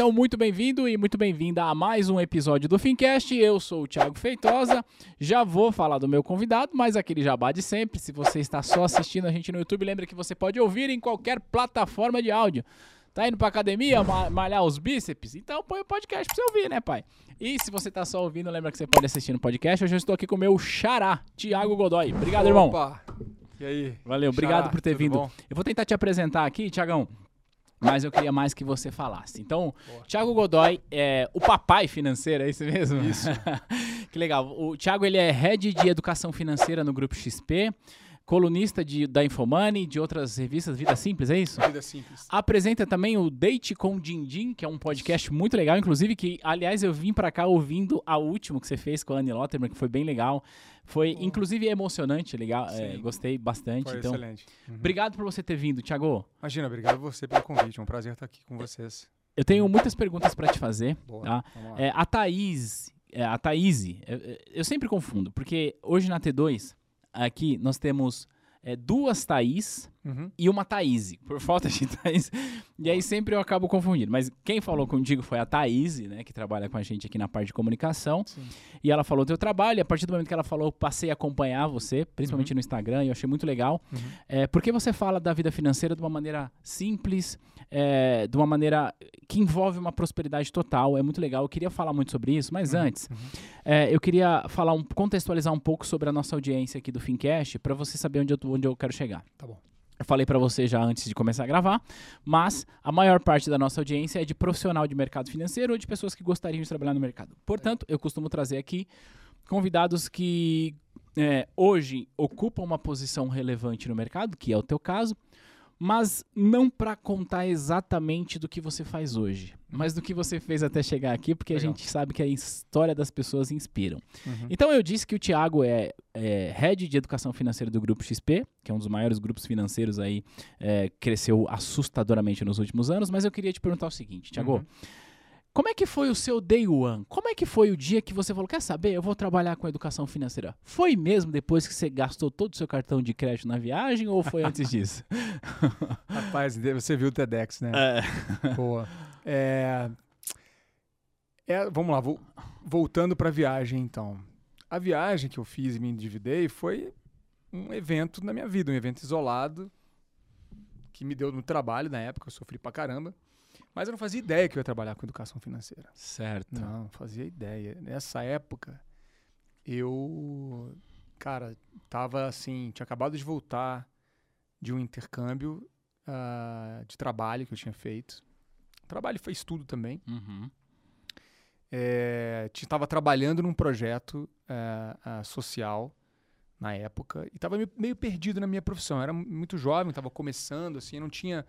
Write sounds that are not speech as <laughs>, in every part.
então muito bem-vindo e muito bem-vinda a mais um episódio do Fincast. Eu sou o Thiago Feitosa. Já vou falar do meu convidado, mas aquele jabá de sempre. Se você está só assistindo a gente no YouTube, lembra que você pode ouvir em qualquer plataforma de áudio. Tá indo pra academia, ma- malhar os bíceps? Então põe o podcast pra você ouvir, né, pai? E se você tá só ouvindo, lembra que você pode assistir no podcast. Hoje eu estou aqui com o meu xará, Thiago Godoy. Obrigado, irmão. Opa! E aí? Valeu, obrigado Xará, por ter vindo. bom? Eu vou tentar te apresentar aqui, Tiagão, mas eu queria mais que você falasse. Então, Boa. Thiago Godoy é o papai financeiro, é isso mesmo? Isso. <laughs> que legal. O Thiago ele é head de educação financeira no Grupo XP, colunista de, da Infomoney, de outras revistas, Vida <laughs> Simples, é isso? Vida simples. Apresenta também o Date com Dindim, que é um podcast muito legal, inclusive que, aliás, eu vim pra cá ouvindo a última que você fez com a Anne Lotterman, que foi bem legal. Foi, inclusive, emocionante, legal. é, gostei bastante. Foi então, excelente. Uhum. Obrigado por você ter vindo, Thiago. Imagina, obrigado você pelo convite. É um prazer estar aqui com vocês. Eu tenho muitas perguntas pra te fazer. Boa. Tá. É, a Thaís, é, a Thaís, eu sempre confundo, porque hoje na T2, aqui nós temos é, duas Thaís Uhum. e uma Thaís, por falta de Thaís. E aí sempre eu acabo confundindo. Mas quem falou contigo foi a Thaís, né, que trabalha com a gente aqui na parte de comunicação. Sim. E ela falou do teu trabalho, e a partir do momento que ela falou, eu passei a acompanhar você, principalmente no Instagram, e eu achei muito legal. Uhum. É, porque você fala da vida financeira de uma maneira simples, é, de uma maneira que envolve uma prosperidade total. É muito legal. Eu queria falar muito sobre isso, mas Uhum. antes, é, eu queria falar um, contextualizar um pouco sobre a nossa audiência aqui do Fincast, para você saber onde eu, onde eu quero chegar. Tá bom. Falei para você já antes de começar a gravar, mas a maior parte da nossa audiência é de profissional de mercado financeiro ou de pessoas que gostariam de trabalhar no mercado. Portanto, eu costumo trazer aqui convidados que é, hoje ocupam uma posição relevante no mercado, que é o teu caso, mas não para contar exatamente do que você faz hoje, mas do que você fez até chegar aqui, porque a Legal. gente sabe que a história das pessoas inspiram. Uhum. Então eu disse que o Thiago é, é head de educação financeira do Grupo XP, que é um dos maiores grupos financeiros aí, é, cresceu assustadoramente nos últimos anos, mas eu queria te perguntar o seguinte, Thiago, Uhum. Como é que foi o seu day one? Como é que foi o dia que você falou, quer saber, eu vou trabalhar com educação financeira? Foi mesmo depois que você gastou todo o seu cartão de crédito na viagem ou foi antes <laughs> disso? Rapaz, você viu o TEDx, né? É. Boa. É... é, vamos lá, vo- voltando para a viagem, então. A viagem que eu fiz e me endividei foi um evento na minha vida, um evento isolado que me deu no trabalho na época, eu sofri pra caramba. Mas eu não fazia ideia que eu ia trabalhar com educação financeira. Certo. Não, não fazia ideia. Nessa época, eu, cara, tava assim, tinha acabado de voltar de um intercâmbio ah, de trabalho que eu tinha feito. Trabalho foi estudo também. Uhum. É, estava trabalhando num projeto eh, ah, social na época e estava meio perdido na minha profissão. Eu era muito jovem, estava começando, assim, eu não tinha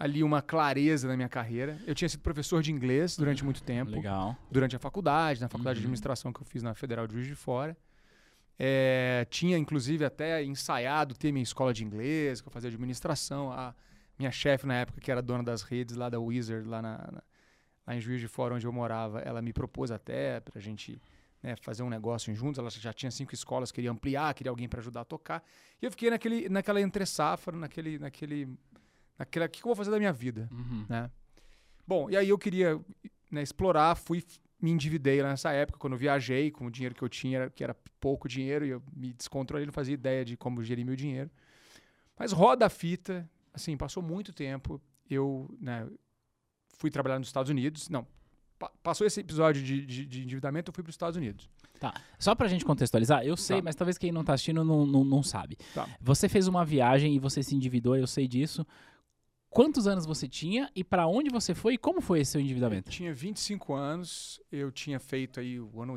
ali uma clareza na minha carreira. Eu tinha sido professor de inglês durante muito tempo Legal. durante a faculdade, na faculdade de Uhum. administração que eu fiz na Federal de Juiz de Fora. É, tinha, inclusive, até ensaiado ter minha escola de inglês, que eu fazia administração. A minha chefe, na época, que era dona das redes lá da Wizard, lá, na, na- lá em Juiz de Fora, onde eu morava, ela me propôs até pra gente né, fazer um negócio juntos. Ela já tinha cinco escolas, queria ampliar, queria alguém para ajudar a tocar. E eu fiquei naquele, naquela entre-safra, naquele, naquele, naquela, o que que eu vou fazer da minha vida? Uhum. né? Bom, e aí eu queria né, explorar, fui me endividei lá nessa época, quando eu viajei com o dinheiro que eu tinha, que era pouco dinheiro, e eu me descontrolei, não fazia ideia de como gerir meu dinheiro. Mas roda a fita, assim, passou muito tempo, eu né, fui trabalhar nos Estados Unidos, não, pa- passou esse episódio de, de, de endividamento, eu fui para os Estados Unidos. Tá. Só pra gente contextualizar, eu sei, Tá. mas talvez quem não tá assistindo não, não, não sabe. Tá. Você fez uma viagem e você se endividou, eu sei disso. Quantos anos você tinha e pra onde você foi e como foi esse seu Eu endividamento? tinha 25 anos, eu tinha feito aí o ano,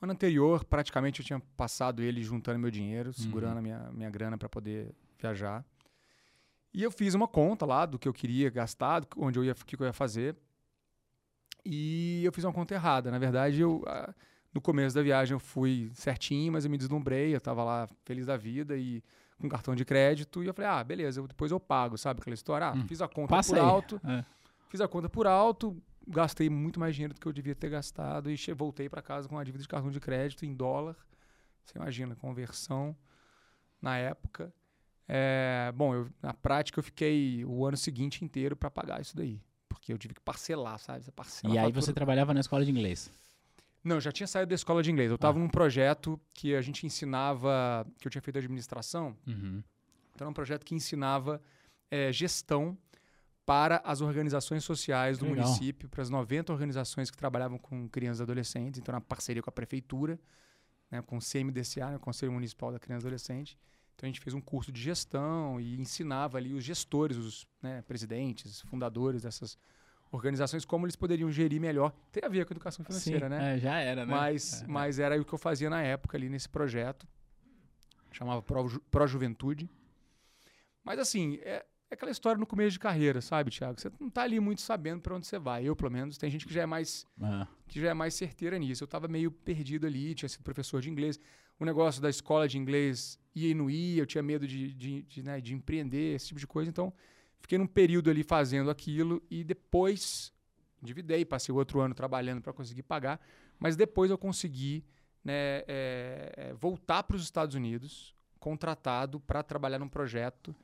ano anterior, praticamente eu tinha passado ele juntando meu dinheiro, segurando a minha, minha grana para poder viajar. E eu fiz uma conta lá do que eu queria gastar, onde eu ia, o que eu ia fazer. E eu fiz uma conta errada. Na verdade, eu no começo da viagem eu fui certinho, mas eu me deslumbrei, eu tava lá feliz da vida e com cartão de crédito e eu falei: "Ah, beleza, eu- depois eu pago", sabe aquela história? Ah, Hum, fiz a conta por aí. alto. É. Fiz a conta por alto, gastei muito mais dinheiro do que eu devia ter gastado e voltei para casa com uma dívida de cartão de crédito em dólar. Você imagina, conversão na época. É, bom, eu- na prática eu fiquei o ano seguinte inteiro para pagar isso daí. Porque que eu tive que parcelar, sabe? Você parcela E aí você trabalhava na escola de inglês. Não, já tinha saído da escola de inglês. Eu estava num projeto que a gente ensinava, que eu tinha feito administração. Uhum. Então era um projeto que ensinava eh, gestão para as organizações sociais do legal. município, para as 90 organizações que trabalhavam com crianças e adolescentes. Então, na parceria com a prefeitura, né, com o CMDCA, né, o Conselho Municipal da Criança e Adolescente. Então, a gente fez um curso de gestão e ensinava ali os gestores, os né, presidentes, fundadores dessas organizações, como eles poderiam gerir melhor. Tem a ver com a educação financeira, Sim, né? é, já era, né? Mas, É, mas era o que eu fazia na época ali nesse projeto. Chamava Pro, Ju- Pro Juventude. Mas assim, é, é aquela história no começo de carreira, sabe, Thiago? Você não tá ali muito sabendo para onde você vai. Eu, pelo menos, tem gente que já é mais é. que já é mais certeira nisso. Eu tava meio perdido ali, tinha sido professor de inglês. O negócio da escola de inglês ia e não ia, eu tinha medo de, de, de, né, de empreender, esse tipo de coisa. Então, fiquei num período ali fazendo aquilo e depois endividei, passei outro ano trabalhando para conseguir pagar, mas depois eu consegui né, é, voltar para os Estados Unidos, contratado para trabalhar num projeto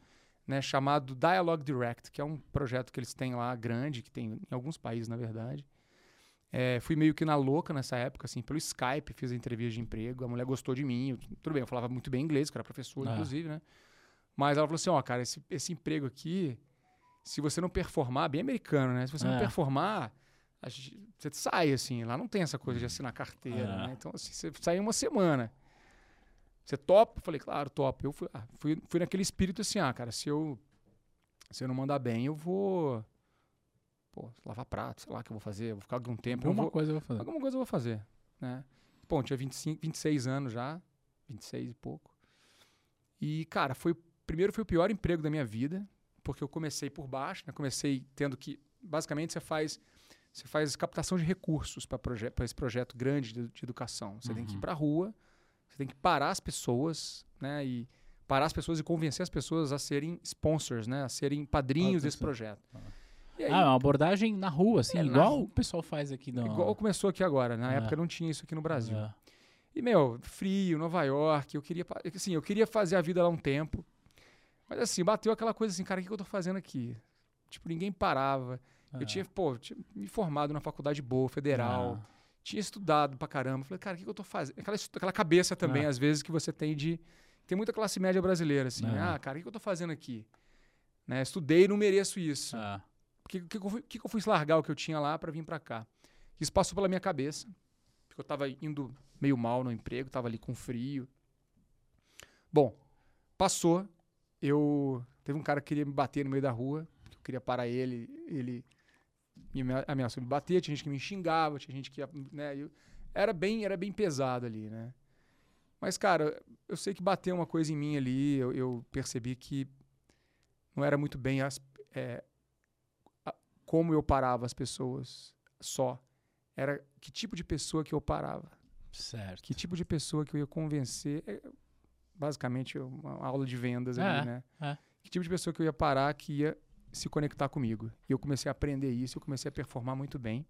né, chamado Dialogue Direct, que é um projeto que eles têm lá grande, que tem em alguns países, na verdade. É, fui meio que na louca nessa época, assim, pelo Skype, fiz a entrevista de emprego, a mulher gostou de mim, eu- tudo bem, eu falava muito bem inglês, que era professor, Ah. inclusive, né? Mas ela falou assim, ó, cara, esse, esse emprego aqui, se você não performar, bem americano, né? Se você não É. performar, a gente- você sai, assim, lá não tem essa coisa de assinar carteira, É. né? Então, assim, você sai uma semana. Você topa? Falei, claro, topo. Eu fui, ah, fui, fui naquele espírito assim, ah, cara, se eu, se eu não mandar bem, eu vou, pô, lavar prato, sei lá o que eu vou fazer, eu vou ficar algum tempo, Alguma vou, coisa eu vou fazer. Alguma coisa eu vou fazer, né? Bom, tinha 25, 26 anos já, 26 e pouco. E, cara, foi primeiro foi o pior emprego da minha vida, porque eu comecei por baixo, né? Comecei tendo que, basicamente, você faz você faz captação de recursos para proje esse projeto grande de, de educação. Você tem que ir Uhum. para a rua, você tem que parar as pessoas, né? E parar as pessoas e convencer as pessoas a serem sponsors, né? A serem padrinhos desse projeto. E aí, Ah, é uma abordagem na rua, assim, É, na igual rua. o pessoal faz aqui igual começou aqui agora. Na É. época não tinha isso aqui no Brasil. É. E, meu, frio, Nova York, eu queria, assim, eu queria fazer a vida lá um tempo. Mas assim, bateu aquela coisa assim, cara, o que eu tô fazendo aqui? Tipo, ninguém parava. É. Eu tinha, pô, tinha me formado na faculdade boa, federal, Ah. tinha estudado pra caramba. Falei, cara, o que, eu tô fazendo? Aquela, aquela cabeça também, É. às vezes, que você tem de. Tem muita classe média brasileira, assim. É. Ah, cara, o que, eu tô fazendo aqui? Né, estudei e não mereço isso. Por que, que, que, eu fui, que, eu fui largar o que eu tinha lá pra vir pra cá? Isso passou pela minha cabeça. Porque eu tava indo meio mal no emprego, tava ali com frio. Bom, passou. Eu. Teve um cara que queria me bater no meio da rua. Eu queria parar ele. Ele me amea- ameaçou me bater. Tinha gente que me xingava, tinha gente que. Né, eu- era, bem, era bem pesado ali, né? Mas, cara, eu sei que bateu uma coisa em mim ali. Eu, eu percebi que não era muito bem as, é, a- como eu parava as pessoas só. Era que tipo de pessoa que eu parava. Certo. Que tipo de pessoa que eu ia convencer. Basicamente, uma aula de vendas É, ali, né? é. Que tipo de pessoa que eu ia parar que ia se conectar comigo. E eu comecei a aprender isso, eu comecei a performar muito bem.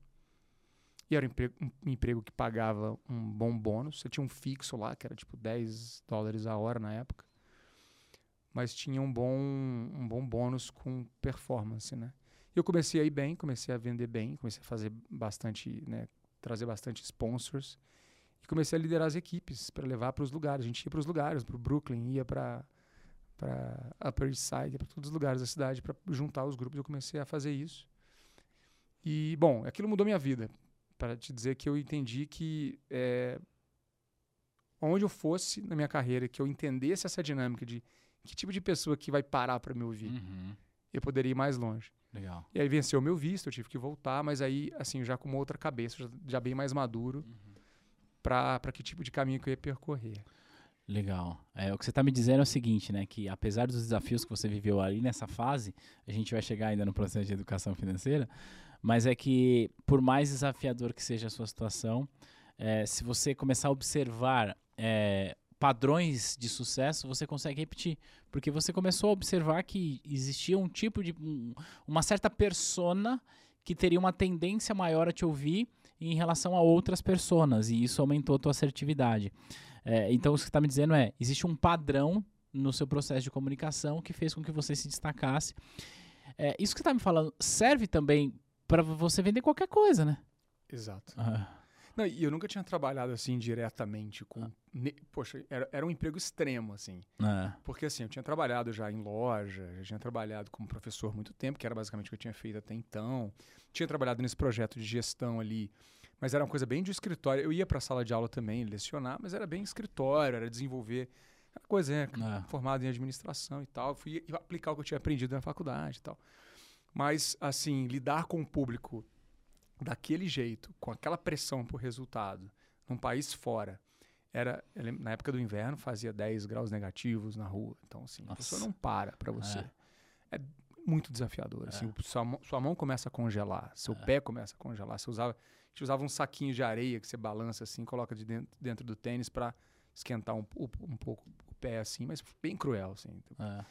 E era um emprego, um emprego que pagava um bom bônus. Você tinha um fixo lá, que era tipo 10 dólares a hora na época. Mas tinha um bom, um bom bônus com performance, né? E eu comecei a ir bem, comecei a vender bem, comecei a fazer bastante, né? Trazer bastante sponsors. E comecei a liderar as equipes para levar para os lugares. A gente ia para os lugares, para o Brooklyn, ia para para Upper East Side, para todos os lugares da cidade, para juntar os grupos. Eu comecei a fazer isso. E, bom, aquilo mudou minha vida. Para te dizer que eu entendi que é, onde eu fosse na minha carreira, que eu entendesse essa dinâmica de que tipo de pessoa que vai parar para me ouvir, Uhum. eu poderia ir mais longe. Legal. E aí venceu o meu visto, eu tive que voltar, mas aí, assim, já com uma outra cabeça, já, já bem mais maduro, Uhum. Para que tipo de caminho que eu ia percorrer. Legal. É, o que você está me dizendo é o seguinte, né? Que apesar dos desafios que você viveu ali nessa fase, a gente vai chegar ainda no processo de educação financeira, mas é que por mais desafiador que seja a sua situação, é, se você começar a observar é, padrões de sucesso, você consegue repetir. Porque você começou a observar que existia um tipo de. um- uma certa persona que teria uma tendência maior a te ouvir em relação a outras personas, e isso aumentou a tua assertividade. É, então, o que você está me dizendo é: existe um padrão no seu processo de comunicação que fez com que você se destacasse. É, isso que você está me falando serve também pra você vender qualquer coisa, né? Exato. Ah, Não, e eu nunca tinha trabalhado assim diretamente com. ne- Poxa, era, era um emprego extremo, assim. é. Porque assim, eu tinha trabalhado já em loja, já tinha trabalhado como professor há muito tempo, que era basicamente o que eu tinha feito até então. Tinha trabalhado nesse projeto de gestão ali, mas era uma coisa bem de escritório. Eu ia para a sala de aula também lecionar, mas era bem escritório, era desenvolver aquela coisa, né? É. Formado em administração e tal. Fui aplicar o que eu tinha aprendido na faculdade e tal. Mas, assim, lidar com o público daquele jeito, com aquela pressão por resultado, num país fora, era na época do inverno fazia 10 graus negativos na rua. Então, assim, a Nossa. pessoa não para para você. É. muito desafiador. Assim, o- sua, mão- sua mão começa a congelar, seu pé começa a congelar. Você usava, a gente usava um saquinho de areia que você balança assim, coloca de dentro, dentro do tênis para esquentar um, um, um pouco o pé assim, mas bem cruel assim. É.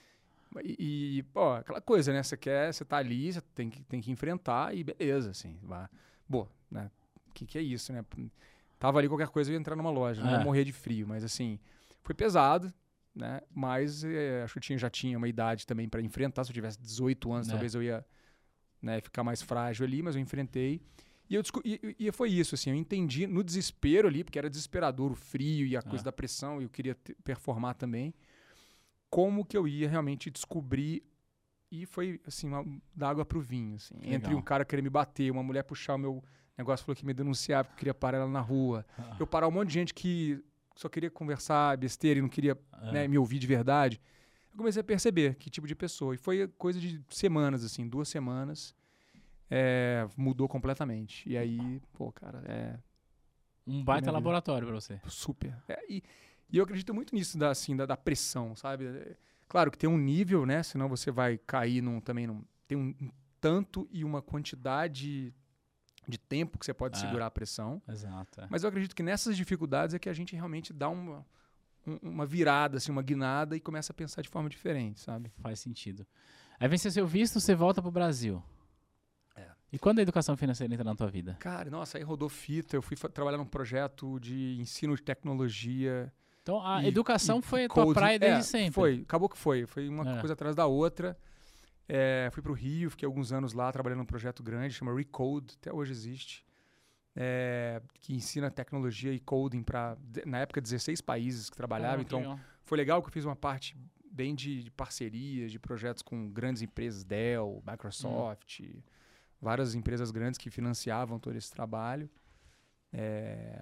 E, e, pô, aquela coisa, né? Você quer, você tá ali, você tem que, tem que enfrentar e beleza, assim. Vá. Boa, né? O que, que é isso, né? Tava ali qualquer coisa eu ia entrar numa loja, não É. ia morrer de frio, mas assim, foi pesado, né? Mas eh, acho que eu tinha, já tinha uma idade também para enfrentar. Se eu tivesse 18 anos, É. talvez eu ia né, ficar mais frágil ali, mas eu enfrentei. E, eu e, e foi isso, assim, eu entendi no desespero ali, porque era desesperador o frio e a coisa É. da pressão, e eu queria performar também, como que eu ia realmente descobrir. E foi, assim, uma, da água pro vinho, assim. Que Entre legal. um cara querer me bater, uma mulher puxar o meu negócio, falou que me denunciar porque eu queria parar ela na rua. Ah. Eu parar um monte de gente que só queria conversar besteira e não queria É. né, me ouvir de verdade. Eu comecei a perceber que tipo de pessoa. E foi coisa de semanas, assim, duas semanas. é, mudou completamente. E aí, pô, cara, é Um baita laboratório pra você. super. É, e, e eu acredito muito nisso, da, assim, da, da pressão, sabe? É, claro que tem um nível, né? Senão você vai cair num, também num. Tem um, um tanto e uma quantidade de tempo que você pode É. segurar a pressão. Exato. é. Mas eu acredito que nessas dificuldades é que a gente realmente dá uma, um- uma virada, assim, uma guinada e começa a pensar de forma diferente, sabe? Faz sentido. Aí vem seu visto, você volta pro Brasil. É. E quando a educação financeira entra na tua vida? Cara, nossa, aí rodou fita, eu fui trabalhar num projeto de ensino de tecnologia. Então a e- educação e foi a tua praia desde É, sempre. Foi, acabou que foi. Foi uma É. coisa atrás da outra. É, fui pro Rio, fiquei alguns anos lá trabalhando num projeto grande, chama Recode, até hoje existe. é, que ensina tecnologia e coding para, na época, 16 países que trabalhavam. Ah, então, legal. foi legal que eu fiz uma parte bem de, de parcerias, de projetos com grandes empresas, Dell, Microsoft, várias empresas grandes que financiavam todo esse trabalho. É,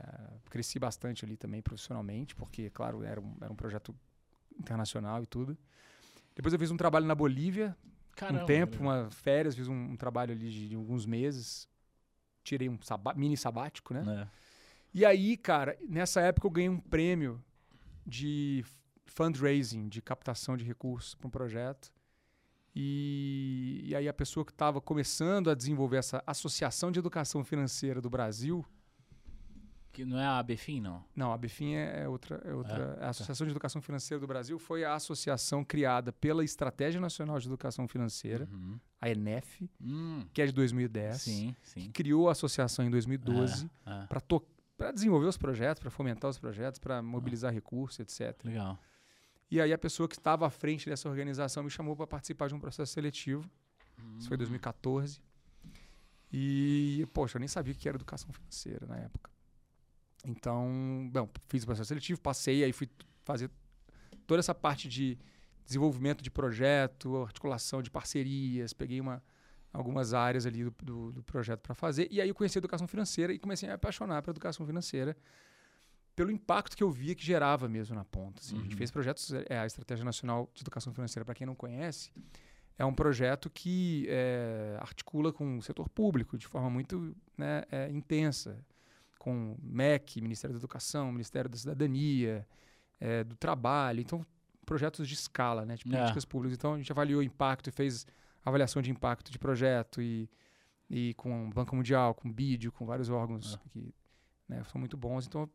cresci bastante ali também profissionalmente, porque, claro, era um, era um projeto internacional e tudo. Depois eu fiz um trabalho na Bolívia, Caramba, um tempo, uma férias, fiz um, um trabalho ali de, de alguns meses. Tirei um sabá- mini sabático, né? É. E aí, cara, nessa época eu ganhei um prêmio de fundraising, de captação de recursos para um projeto. E, e aí a pessoa que estava começando a desenvolver essa Associação de Educação Financeira do Brasil, Que não é a ABFIN, não? não, a BFIN é outra, é outra. a Associação de Educação Financeira do Brasil foi a associação criada pela Estratégia Nacional de Educação Financeira, Uhum. a ENEF, Hum, que é de 2010. sim, sim. Criou a associação em 2012 É, é. para para desenvolver os projetos, para fomentar os projetos, para mobilizar recursos, etc. Legal. E aí a pessoa que estava à frente dessa organização me chamou para participar de um processo seletivo. Isso foi em 2014. E, poxa, eu nem sabia o que era educação financeira na época. Então, bom, fiz o processo seletivo, passei, aí fui fazer toda essa parte de desenvolvimento de projeto, articulação de parcerias, peguei uma, algumas áreas ali do, do, do projeto para fazer. E aí eu conheci a educação financeira e comecei a me apaixonar pela educação financeira pelo impacto que eu via que gerava mesmo na ponta. assim. A gente Uhum. fez projetos, é, a Estratégia Nacional de Educação Financeira, para quem não conhece, é um projeto que é, articula com o setor público de forma muito né, é, intensa, com MEC, Ministério da Educação, Ministério da Cidadania, é, do Trabalho. Então, projetos de escala, né, de É. políticas públicas. Então, a gente avaliou o impacto e fez avaliação de impacto de projeto e, e com o Banco Mundial, com o BID, com vários órgãos É. que né, são muito bons. Então,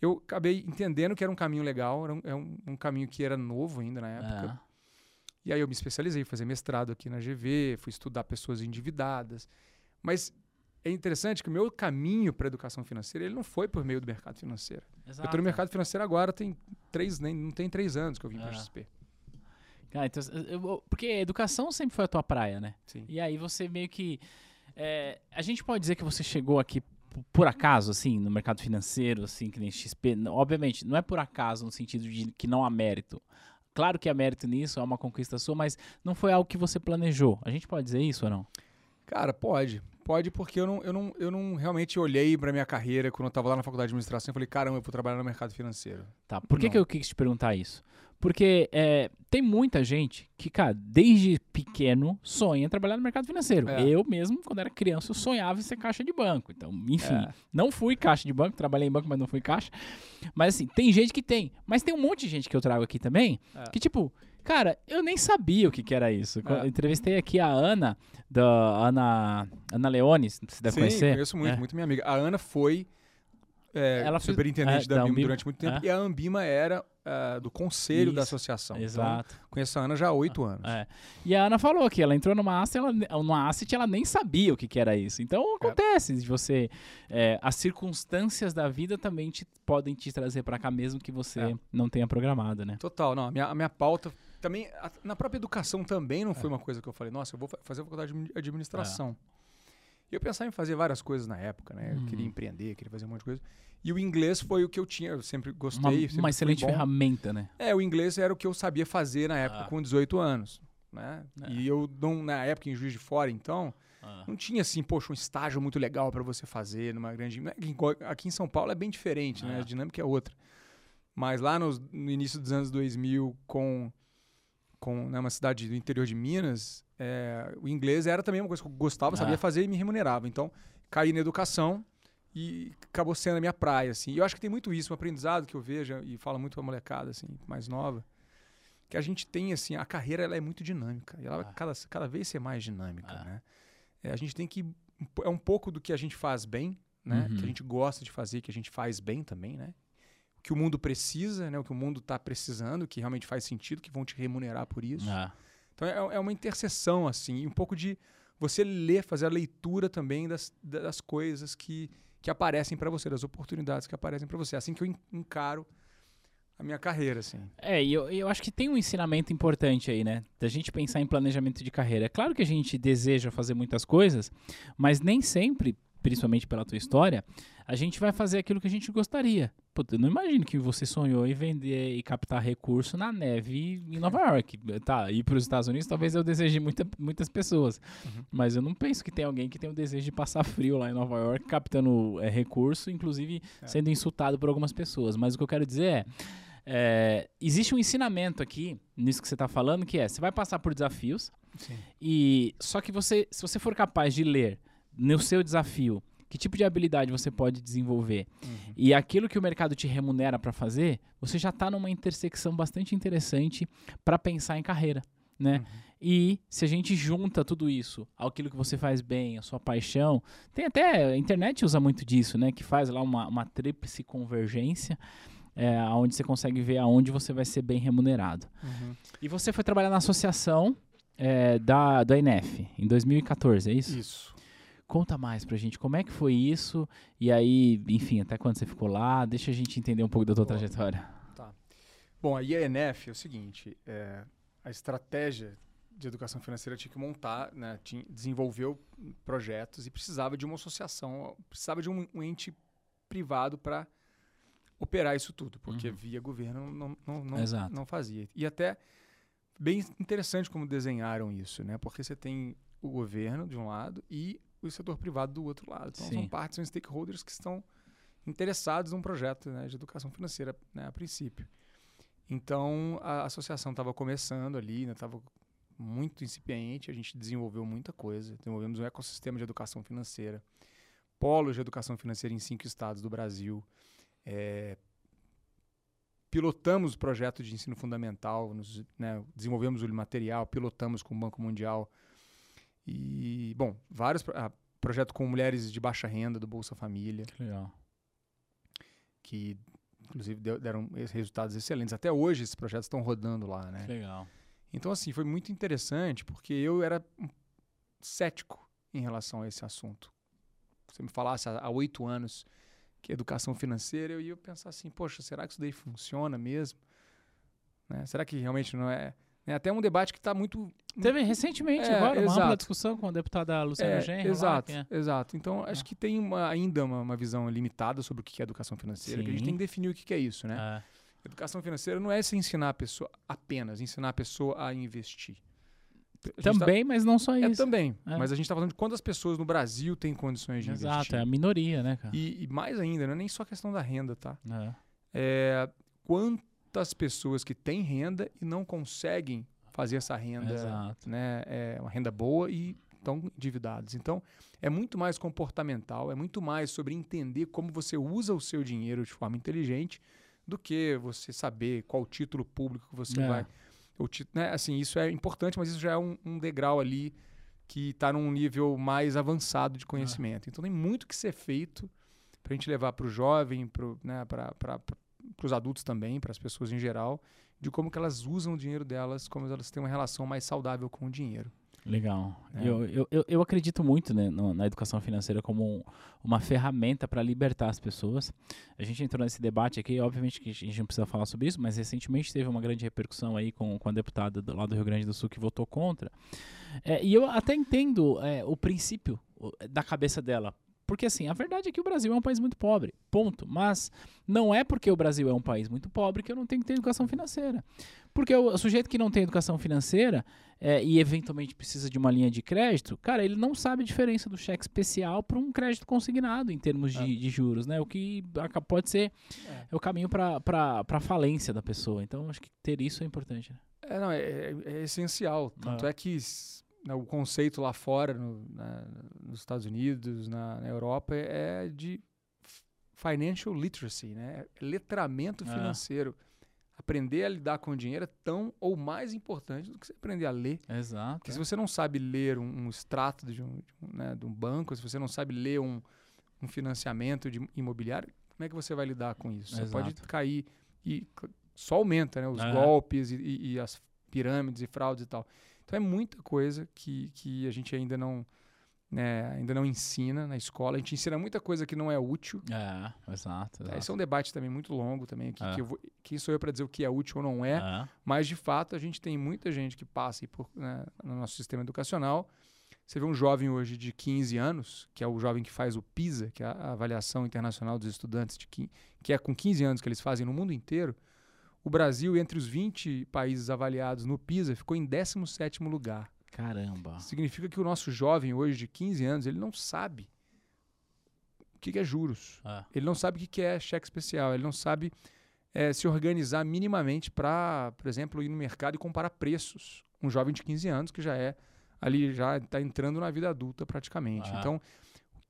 eu acabei entendendo que era um caminho legal, era um, é um, um caminho que era novo ainda na época. É. E aí eu me especializei, fui fazer mestrado aqui na GV, fui estudar pessoas endividadas. Mas é interessante que o meu caminho para a educação financeira ele não foi por meio do mercado financeiro. Eu Exato. estou no mercado financeiro agora, tem três, nem, não tem três anos que eu vim para a XP. Ah, então, eu- eu- porque educação sempre foi a tua praia, né? Sim. E aí você meio que. É, a gente pode dizer que você chegou aqui por acaso, assim, no mercado financeiro, assim, que nem XP. Obviamente, não é por acaso no sentido de que não há mérito. Claro que há mérito nisso, é uma conquista sua, mas não foi algo que você planejou. A gente pode dizer isso ou não? Cara, pode. Pode porque eu não, eu não, eu não realmente olhei pra minha carreira quando eu tava lá na faculdade de administração e falei, caramba, eu vou trabalhar no mercado financeiro. Tá. Por que, Não. que eu quis te perguntar isso? Porque é, tem muita gente que, cara, desde pequeno sonha em trabalhar no mercado financeiro. É. Eu mesmo, quando era criança, eu sonhava em ser caixa de banco. Então, enfim, É. não fui caixa de banco, trabalhei em banco, mas não fui caixa. Mas assim, tem gente que tem. Mas tem um monte de gente que eu trago aqui também, É. que tipo, cara, eu nem sabia o que, que era isso. É. Eu entrevistei aqui a Ana, da Ana, Ana Leone, você deve Sim, conhecer. conheço muito, É. muito minha amiga. A Ana foi é, Ela superintendente é, da da Ambima durante muito tempo É. e a Ambima era ah, do conselho da Isso, associação. Então, Exato. conheço a Ana já há oito anos. É. E a Ana falou que ela entrou numa asset, ela, numa asset, ela nem sabia o que, que era isso. Então acontece de você. é, as circunstâncias da vida também te, podem te trazer pra cá, mesmo que você É. não tenha programado, né? Total, não. A minha, a minha pauta também. a- na própria educação também não É. foi uma coisa que eu falei, nossa, eu vou fa- fazer a faculdade de admi- administração. E eu pensava em fazer várias coisas na época, né? Eu Uhum. queria empreender, queria fazer um monte de coisa. E o inglês foi o que eu tinha, eu sempre gostei. Uma, sempre uma excelente ferramenta, né? É, o inglês era o que eu sabia fazer na época Ah. com 18 anos. Né? É. E eu, não, na época, em Juiz de Fora, então, Ah. não tinha assim, poxa, um estágio muito legal para você fazer numa grande. aqui em- São Paulo é bem diferente, né? É. A dinâmica é outra. Mas lá nos- no início dos anos 2000, com, com né, uma cidade do interior de Minas, é, o inglês era também uma coisa que eu gostava, sabia Ah. fazer e me remunerava. Então, caí na educação e acabou sendo a minha praia, assim. E eu acho que tem muito isso, um aprendizado que eu vejo e falo muito pra molecada, assim, mais nova, que a gente tem, assim, a carreira ela é muito dinâmica. E ela vai Ah. cada, cada vez ser mais dinâmica, Ah. né? É, a gente tem que... É um pouco do que a gente faz bem, né? Uhum. Que a gente gosta de fazer, que a gente faz bem também, né? Que o mundo precisa, né? O que o mundo está precisando, que realmente faz sentido, que vão te remunerar por isso. Ah. Então é, é uma interseção, assim, um pouco de você ler, fazer a leitura também das, das coisas que, que aparecem para você, das oportunidades que aparecem para você. É Assim que eu en- encaro a minha carreira, assim. É, e eu, eu acho que tem um ensinamento importante aí, né? Da gente pensar em planejamento de carreira. É claro que a gente deseja fazer muitas coisas, mas nem sempre, principalmente pela tua história, a gente vai fazer aquilo que a gente gostaria. Puta, eu não imagino que você sonhou em vender e captar recurso na neve em Nova York. Tá, ir para os Estados Unidos talvez eu deseje muita, muitas pessoas. Uhum. Mas eu não penso que tem alguém que tem o desejo de passar frio lá em Nova York, captando é, recurso, inclusive É. sendo insultado por algumas pessoas. Mas o que eu quero dizer é, é, existe um ensinamento aqui nisso que você está falando, que é, você vai passar por desafios, Sim. e só que você, se você for capaz de ler no seu desafio que tipo de habilidade você pode desenvolver Uhum. e aquilo que o mercado te remunera para fazer, você já está numa intersecção bastante interessante para pensar em carreira, né? Uhum. E se a gente junta tudo isso aquilo que você faz bem, a sua paixão, tem até a internet usa muito disso, né? Que faz lá uma, uma tríplice convergência, é, onde você consegue ver aonde você vai ser bem remunerado. Uhum. E você foi trabalhar na associação é, da, da INEF em 2014, é isso? Isso. Conta mais pra gente, como é que foi isso? E aí, enfim, até quando você ficou lá? Deixa a gente entender um pouco da tua Bom. trajetória. Bom, a IENF é o seguinte, é, a estratégia de educação financeira tinha que montar, né, tinha, desenvolveu projetos e precisava de uma associação, precisava de um, um ente privado para operar isso tudo, porque Uhum. via governo não, não, não, não fazia. E até bem interessante como desenharam isso, né? Porque você tem o governo de um lado e o setor privado do outro lado. Então Sim. são partes, são stakeholders que estão interessados num projeto né, de educação financeira, né, a princípio. Então a associação estava começando ali, estava muito incipiente, a gente desenvolveu muita coisa, desenvolvemos um ecossistema de educação financeira, polos de educação financeira em cinco estados do Brasil, é, pilotamos o projeto de ensino fundamental, nos, né, desenvolvemos o material, pilotamos com o Banco Mundial e, bom, vários ah, projetos com mulheres de baixa renda do Bolsa Família, Que legal. que inclusive deu- deram es- resultados excelentes. Até hoje esses projetos estão rodando lá, né? Que legal. Então, assim, foi muito interessante porque eu era cético em relação a esse assunto. Se me falasse há há oito anos que educação financeira, eu ia pensar assim, poxa, será que isso daí funciona mesmo? Né? Será que realmente não é Né? Até um debate que está muito. Teve recentemente É, agora uma ampla exato. discussão com a deputada Luciana É, Genro. lá, exato, que é- exato. Então, acho que tem uma- ainda uma, uma visão limitada sobre o que é educação financeira, que a gente Sim. tem que definir o que é isso, né? é. Educação financeira não é se ensinar a pessoa apenas, ensinar a pessoa a investir. A tá- Também, mas não só é isso. também, É. mas a gente está falando de quantas pessoas no Brasil têm condições de Exato, investir. é a minoria, né, cara? E, e mais ainda, não é nem só questão da renda, tá? É. É, quantas pessoas que têm renda e não conseguem fazer essa renda, Exato. né? É uma renda boa e estão endividados. Então, é muito mais comportamental, é muito mais sobre entender como você usa o seu dinheiro de forma inteligente do que você saber qual título público você É. vai. O ti- né? Assim, isso é importante, mas isso já é um, um degrau ali que está num nível mais avançado de conhecimento. Então, tem muito que ser feito para a gente levar para o jovem, para né, os adultos também, para as pessoas em geral, de como que elas usam o dinheiro delas, como elas têm uma relação mais saudável com o dinheiro. Legal. É. Eu, eu, eu, acredito muito né, no- na educação financeira como um- uma ferramenta para libertar as pessoas. A gente entrou nesse debate aqui, obviamente que a gente não precisa falar sobre isso, mas recentemente teve uma grande repercussão aí com, com a deputada do, lá do Rio Grande do Sul que votou contra. É, e eu até entendo é, o princípio da cabeça dela. Porque assim, a verdade é que o Brasil é um país muito pobre, ponto. Mas não é porque o Brasil é um país muito pobre que eu não tenho que ter educação financeira. Porque o, o sujeito que não tem educação financeira é, e eventualmente precisa de uma linha de crédito, cara, ele não sabe a diferença do cheque especial para um crédito consignado em termos de, É. de juros, né? O que pode ser É. é o caminho para a falência da pessoa. Então, acho que ter isso é importante. Né? É, não, é, é- essencial. Tanto Ah. é que o conceito lá fora, no- na- nos Estados Unidos, na, na Europa, é de financial literacy, né? É letramento Ah. financeiro. Aprender a lidar com o dinheiro é tão ou mais importante do que você aprender a ler. Exato. Porque se você não sabe ler um, um extrato de um, de um, né, de um banco, se você não sabe ler um, financiamento de imobiliário, como é que você vai lidar com isso? Você pode Exato. cair e só aumenta né, os É. golpes e, e- e as pirâmides e fraudes e tal. Então é muita coisa que, que a gente ainda não, né, ainda não ensina na escola. A gente ensina muita coisa que não é útil. É, exato. Tá? exato. Esse é um debate também muito longo também aqui. É. Que eu vou- quem sou eu para dizer o que é útil ou não é? É. Mas, de fato, a gente tem muita gente que passa por, né, no nosso sistema educacional. Você vê um jovem hoje de 15 anos, que é o jovem que faz o PISA, que é a avaliação internacional dos estudantes, de, quin- que é com 15 anos que eles fazem no mundo inteiro. O Brasil, entre os 20 países avaliados no PISA, ficou em 17º lugar. Caramba. Significa que o nosso jovem hoje de 15 anos, ele não sabe o que que é juros. É. Ele não sabe o que que é cheque especial, ele não sabe eh, se organizar minimamente para, por exemplo, ir no mercado e comparar preços. Um jovem de 15 anos que já é ali, já está entrando na vida adulta praticamente. Ah. Então, o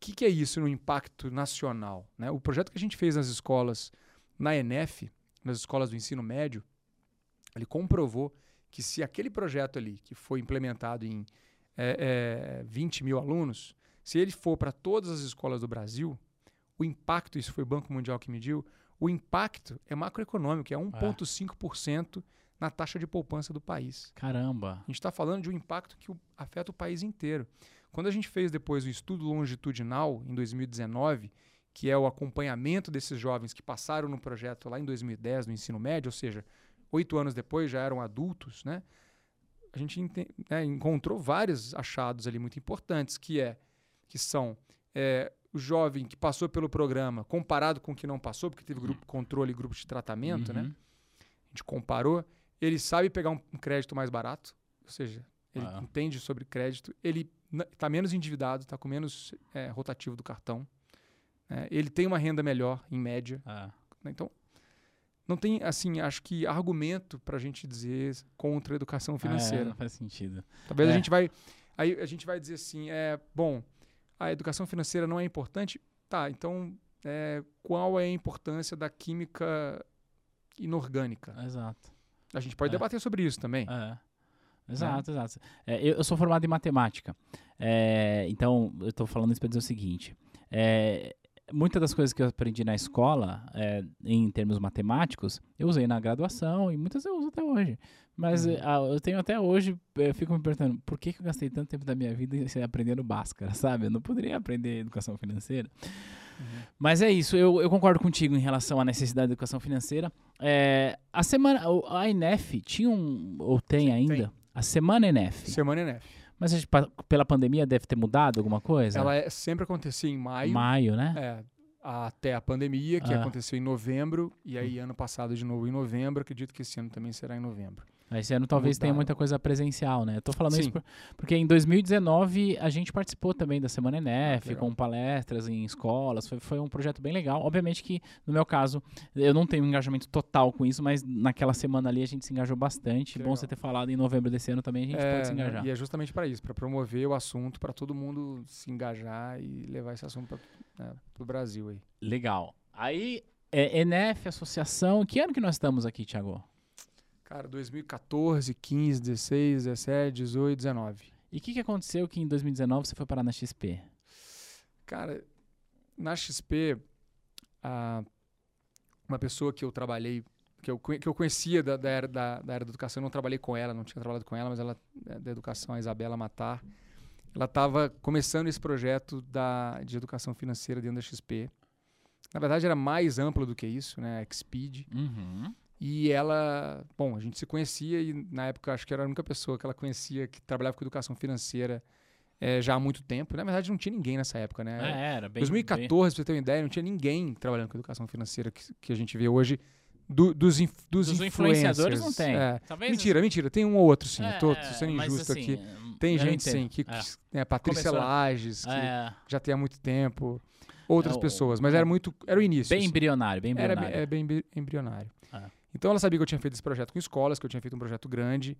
que, que é isso no impacto nacional? né? O projeto que a gente fez nas escolas, na ENEF, nas escolas do ensino médio, ele comprovou que se aquele projeto ali, que foi implementado em eh, eh, 20 mil alunos, se ele for para todas as escolas do Brasil, o impacto, isso foi o Banco Mundial que mediu, o impacto é macroeconômico, é 1,5% na taxa de poupança do país. Caramba. A gente está falando de um impacto que afeta o país inteiro. Quando a gente fez depois o estudo longitudinal, em 2019, que é o acompanhamento desses jovens que passaram no projeto lá em 2010, no ensino médio, ou seja, oito anos depois já eram adultos, né? A gente ente- né, encontrou vários achados ali muito importantes, que é que são é, o jovem que passou pelo programa comparado com o que não passou, porque teve grupo controle e grupo de tratamento, né? Uhum. A gente comparou, ele sabe pegar um, um crédito mais barato, ou seja, ele Ah. entende sobre crédito, ele está menos endividado, está com menos é, rotativo do cartão, né? ele tem uma renda melhor, em média. É. né? Então, não tem, assim, acho que argumento para a gente dizer contra a educação É, financeira. não faz sentido. Talvez É. a gente vai, aí a gente vai dizer assim, é, bom, a educação financeira não é importante, tá, então é, qual é a importância da química inorgânica? Exato. A gente pode É. debater sobre isso também. É. Exato, exato. É, eu, eu sou formado em matemática. É, então, eu estou falando isso para dizer o seguinte. É, muitas das coisas que eu aprendi na escola, é, em termos matemáticos, eu usei na graduação e muitas eu uso até hoje. Mas Uhum. ah, eu tenho até hoje, é, eu fico me perguntando, por que, que eu gastei tanto tempo da minha vida em- aprendendo Bhaskara, <laughs> sabe? Eu não poderia aprender educação financeira. Mas é isso, eu, eu concordo contigo em relação à necessidade da educação financeira. É, a semana, a INEF tinha um, ou tem ainda, tem. a Semana INEF. Semana ENEF. Mas gente pela pandemia deve ter mudado alguma coisa? Ela é- sempre acontecia em maio, Maio, né? é, até a pandemia, que Ah. aconteceu em novembro, e aí ano passado de novo em novembro, acredito que esse ano também será em novembro. Esse ano talvez tenha Mudaram. muita coisa presencial, né? Eu tô falando isso Sim. por- porque em 2019 a gente participou também da Semana ENEF, Ah, com palestras em escolas. Foi, foi um projeto bem legal. Obviamente que, no meu caso, eu não tenho um engajamento total com isso, mas naquela semana ali a gente se engajou bastante. Que Bom legal. você ter falado em novembro desse ano também, a gente pode se né, engajar. E é justamente para isso, para promover o assunto, para todo mundo se engajar e levar esse assunto para o Brasil aí. Legal. Aí, é, ENEF, associação. Que ano que nós estamos aqui, Thiago? Cara, 2014, 15, 16, 17, 18, 19. E o que, que aconteceu que em 2019 você foi parar na XP? Cara, na XP, a- uma pessoa que eu trabalhei, que eu, que eu conhecia da, da, era, da, da área da educação, eu não trabalhei com ela, não tinha trabalhado com ela, mas ela é da educação, a Isabela Matar, ela estava começando esse projeto da, de educação financeira dentro da XP. Na verdade, era mais amplo do que isso, né? A Xpeed. Uhum. E ela, bom, a gente se conhecia e na época acho que era a única pessoa que ela conhecia que trabalhava com educação financeira eh, já há muito tempo. Na verdade, não tinha ninguém nessa época, né? É, era bem. 2014, pra você ter uma ideia, não tinha ninguém trabalhando com educação financeira que, que a gente vê hoje do- dos, inf- dos, Dos influenciadores não tem. É. Mentira, mentira. Tem um ou outro, sim. É, Tô, é, tô sendo mas injusto assim, aqui. Tem gente, sim, que, É. né, Patrícia Começou- Lages, que É, já tem há muito tempo. Outras É, o- pessoas, mas era muito. Era o início. bem assim. embrionário, bem Era embrionário. bem, é bem embri- embrionário. Então ela sabia que eu tinha feito esse projeto com escolas, que eu tinha feito um projeto grande,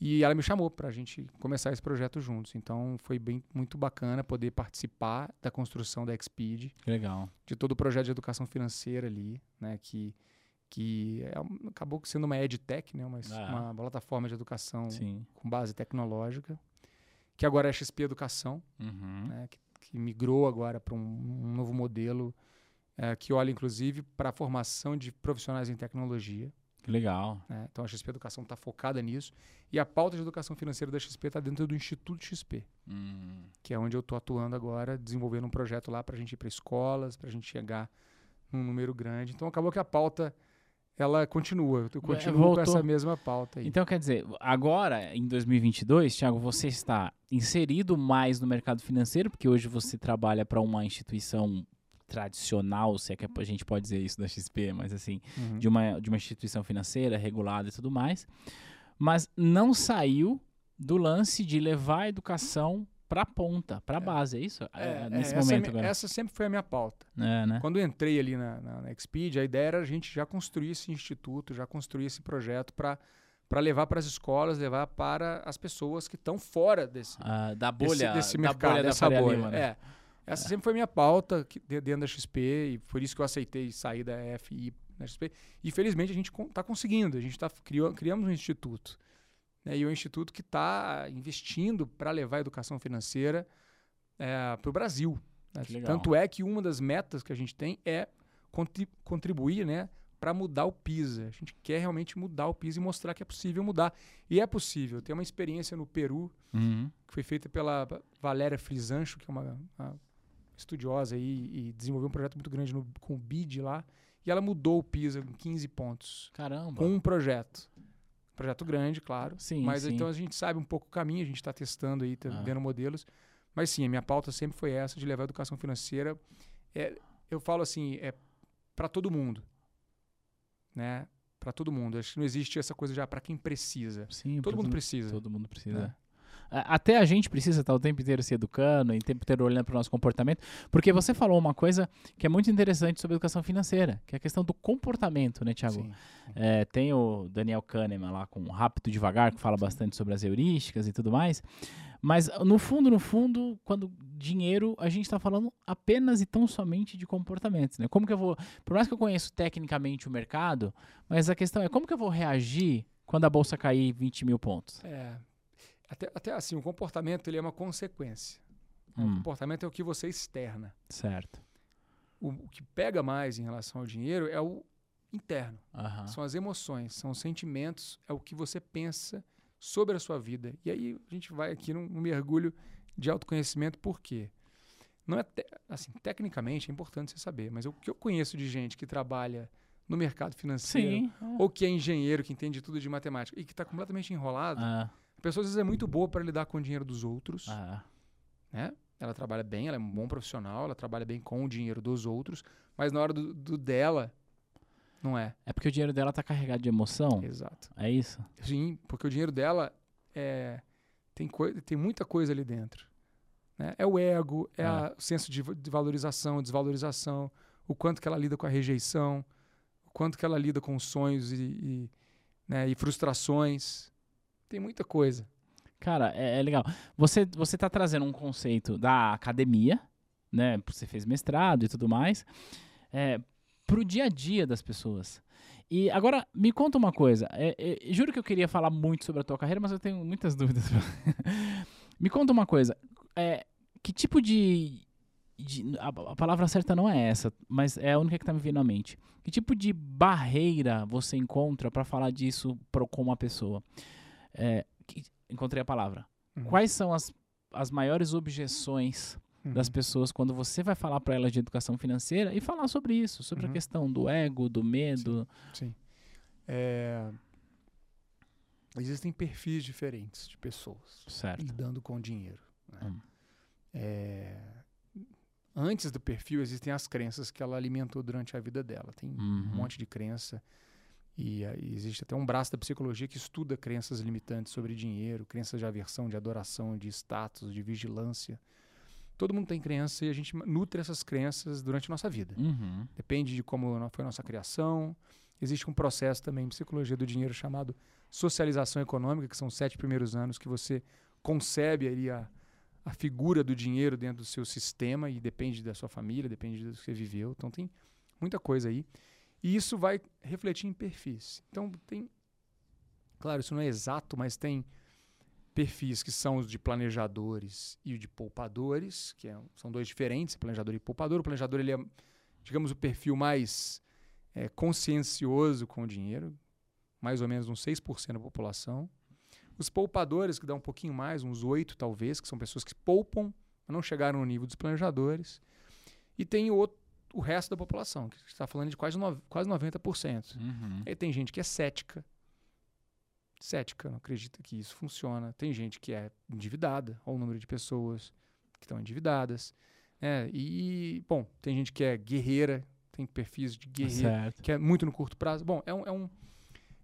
e ela me chamou para a gente começar esse projeto juntos. Então foi bem muito bacana poder participar da construção da Que legal. de todo o projeto de educação financeira ali, né, que que é acabou sendo uma edtech, né, uma, Ah. uma plataforma de educação Sim. com base tecnológica, que agora é XP Educação Uhum. né, que, que migrou agora para um, um novo modelo eh, que olha inclusive para a formação de profissionais em tecnologia. Que legal. né? Então a XP Educação está focada nisso e a pauta de educação financeira da XP está dentro do Instituto XP, Hum. que é onde eu estou atuando agora, desenvolvendo um projeto lá para a gente ir para escolas, para a gente chegar num número grande. Então acabou que a pauta ela continua, eu continuo voltou. com essa mesma pauta aí. Então, quer dizer, agora, em 2022, Thiago, você está inserido mais no mercado financeiro, porque hoje você trabalha para uma instituição tradicional, se é que a gente pode dizer isso da XP, mas assim, Uhum. de uma, de uma instituição financeira regulada e tudo mais, mas não saiu do lance de levar a educação para a ponta, para a base, é isso? É, nesse essa, momento me- agora. essa sempre foi a minha pauta. É, né? Quando eu entrei ali na, na, na a ideia era a gente já construir esse instituto, já construir esse projeto para para levar para as escolas, levar para as pessoas que estão fora desse, Ah, da desse, bolha, desse da mercado, bolha da dessa Faria bolha. Lima, né? É. Essa sempre foi minha pauta que- dentro da XP e por isso que eu aceitei sair da FI na XP. E felizmente a gente está conseguindo. A gente tá, criou, criamos um instituto. Né, e é um instituto que está investindo para levar a educação financeira para o Brasil. né? Tanto é que uma das metas que a gente tem é contri- contribuir né, para mudar o PISA. A gente quer realmente mudar o PISA e mostrar que é possível mudar. E é possível. Tem uma experiência no Peru Uhum. que foi feita pela Valéria Frisancho, que é uma, uma estudiosa aí, e desenvolveu um projeto muito grande no- com o BID lá. E ela mudou o PISA em 15 pontos. Caramba. Com um projeto. Projeto grande, claro. Sim, mas sim. então a gente sabe um pouco o caminho, a gente está testando aí, tá Ah. vendo modelos. Mas sim, a minha pauta sempre foi essa de levar a educação financeira. É, eu falo assim, é para todo mundo. Né? Para todo mundo. Acho que não existe essa coisa já para quem precisa. Sim, Todo mundo precisa. Todo mundo precisa. né? Até a gente precisa estar o tempo inteiro se educando, e o tempo inteiro olhando para o nosso comportamento, porque você falou uma coisa que é muito interessante sobre educação financeira, que é a questão do comportamento, né, Thiago? Sim. É, tem o Daniel Kahneman lá com Rápido Devagar, que fala bastante sobre as heurísticas e tudo mais. Mas, no fundo, no fundo, quando dinheiro, a gente está falando apenas e tão somente de comportamentos. Né? Como que eu vou. Por mais que eu conheço tecnicamente o mercado, mas a questão é como que eu vou reagir quando a bolsa cair 20 mil pontos? É. Até, até assim, o comportamento ele é uma consequência. O Hum, comportamento é o que você externa. certo. O, o que pega mais em relação ao dinheiro é o interno. São as emoções, são os sentimentos, é o que você pensa sobre a sua vida. E aí a gente vai aqui num, num mergulho de autoconhecimento, por quê? Não é te- assim, tecnicamente é importante você saber, mas o que eu conheço de gente que trabalha no mercado financeiro Sim. ou que é engenheiro, que entende tudo de matemática e que está completamente enrolado, Ah, a pessoa às vezes é muito boa para lidar com o dinheiro dos outros, ah, né? Ela trabalha bem, ela é um bom profissional, ela trabalha bem com o dinheiro dos outros, mas na hora do, do dela, não é. É porque o dinheiro dela tá carregado de emoção. Exato. É isso? Sim, porque o dinheiro dela é, tem, tem muita coisa ali dentro. né? É o ego, é, É. a- o senso de, de valorização, desvalorização, o quanto que ela lida com a rejeição, o quanto que ela lida com sonhos e, e, né, e frustrações. Tem muita coisa. Cara, é, é legal. Você, você tá trazendo um conceito da academia, né? Você fez mestrado e tudo mais, é, pro dia a dia das pessoas. E agora, me conta uma coisa. é, é, juro que eu queria falar muito sobre a tua carreira, mas eu tenho muitas <laughs> dúvidas. me conta uma coisa. é, que tipo de. de- a, a palavra certa não é essa, mas é a única que tá me vindo à mente. Que tipo de barreira você encontra para falar disso pro, com uma pessoa? É, que- encontrei a palavra. Uhum. Quais são as, as maiores objeções das Uhum. pessoas quando você vai falar para elas de educação financeira e falar sobre isso, sobre a Uhum. questão do ego, do medo? Sim. É, Existem perfis diferentes de pessoas Certo. lidando com dinheiro. né? Hum. É, Antes do perfil, existem as crenças que ela alimentou durante a vida dela. Tem um Uhum. monte de crença. E, aí existe até um braço da psicologia que estuda crenças limitantes sobre dinheiro, crenças de aversão, de adoração, de status, de vigilância. Todo mundo tem crença e a gente nutre essas crenças durante a nossa vida. Uhum. Depende de como foi a nossa criação. Existe um processo também em psicologia do dinheiro chamado socialização econômica, que são os sete primeiros anos que você concebe ali a, a figura do dinheiro dentro do seu sistema e depende da sua família, depende do que você viveu. Então tem muita coisa aí. E isso vai refletir em perfis. Então tem. Claro, isso não é exato, mas tem perfis que são os de planejadores e o de poupadores, que é- são dois diferentes, planejador e poupador. O planejador ele é, digamos, o perfil mais é, consciencioso com o dinheiro, mais ou menos uns 6% da população. Os poupadores, que dá um pouquinho mais, uns 8 talvez, que são pessoas que poupam, mas não chegaram no nível dos planejadores. E tem outro- o resto da população, que está falando de quase, no, quase 90%. Uhum. Aí tem gente que é cética. Cética, não acredita que isso funciona. Tem gente que é endividada, ou o número de pessoas que estão endividadas. né? E, bom, tem gente que é guerreira, tem perfis de guerreira, Certo. que é muito no curto prazo. Bom, é um, é um,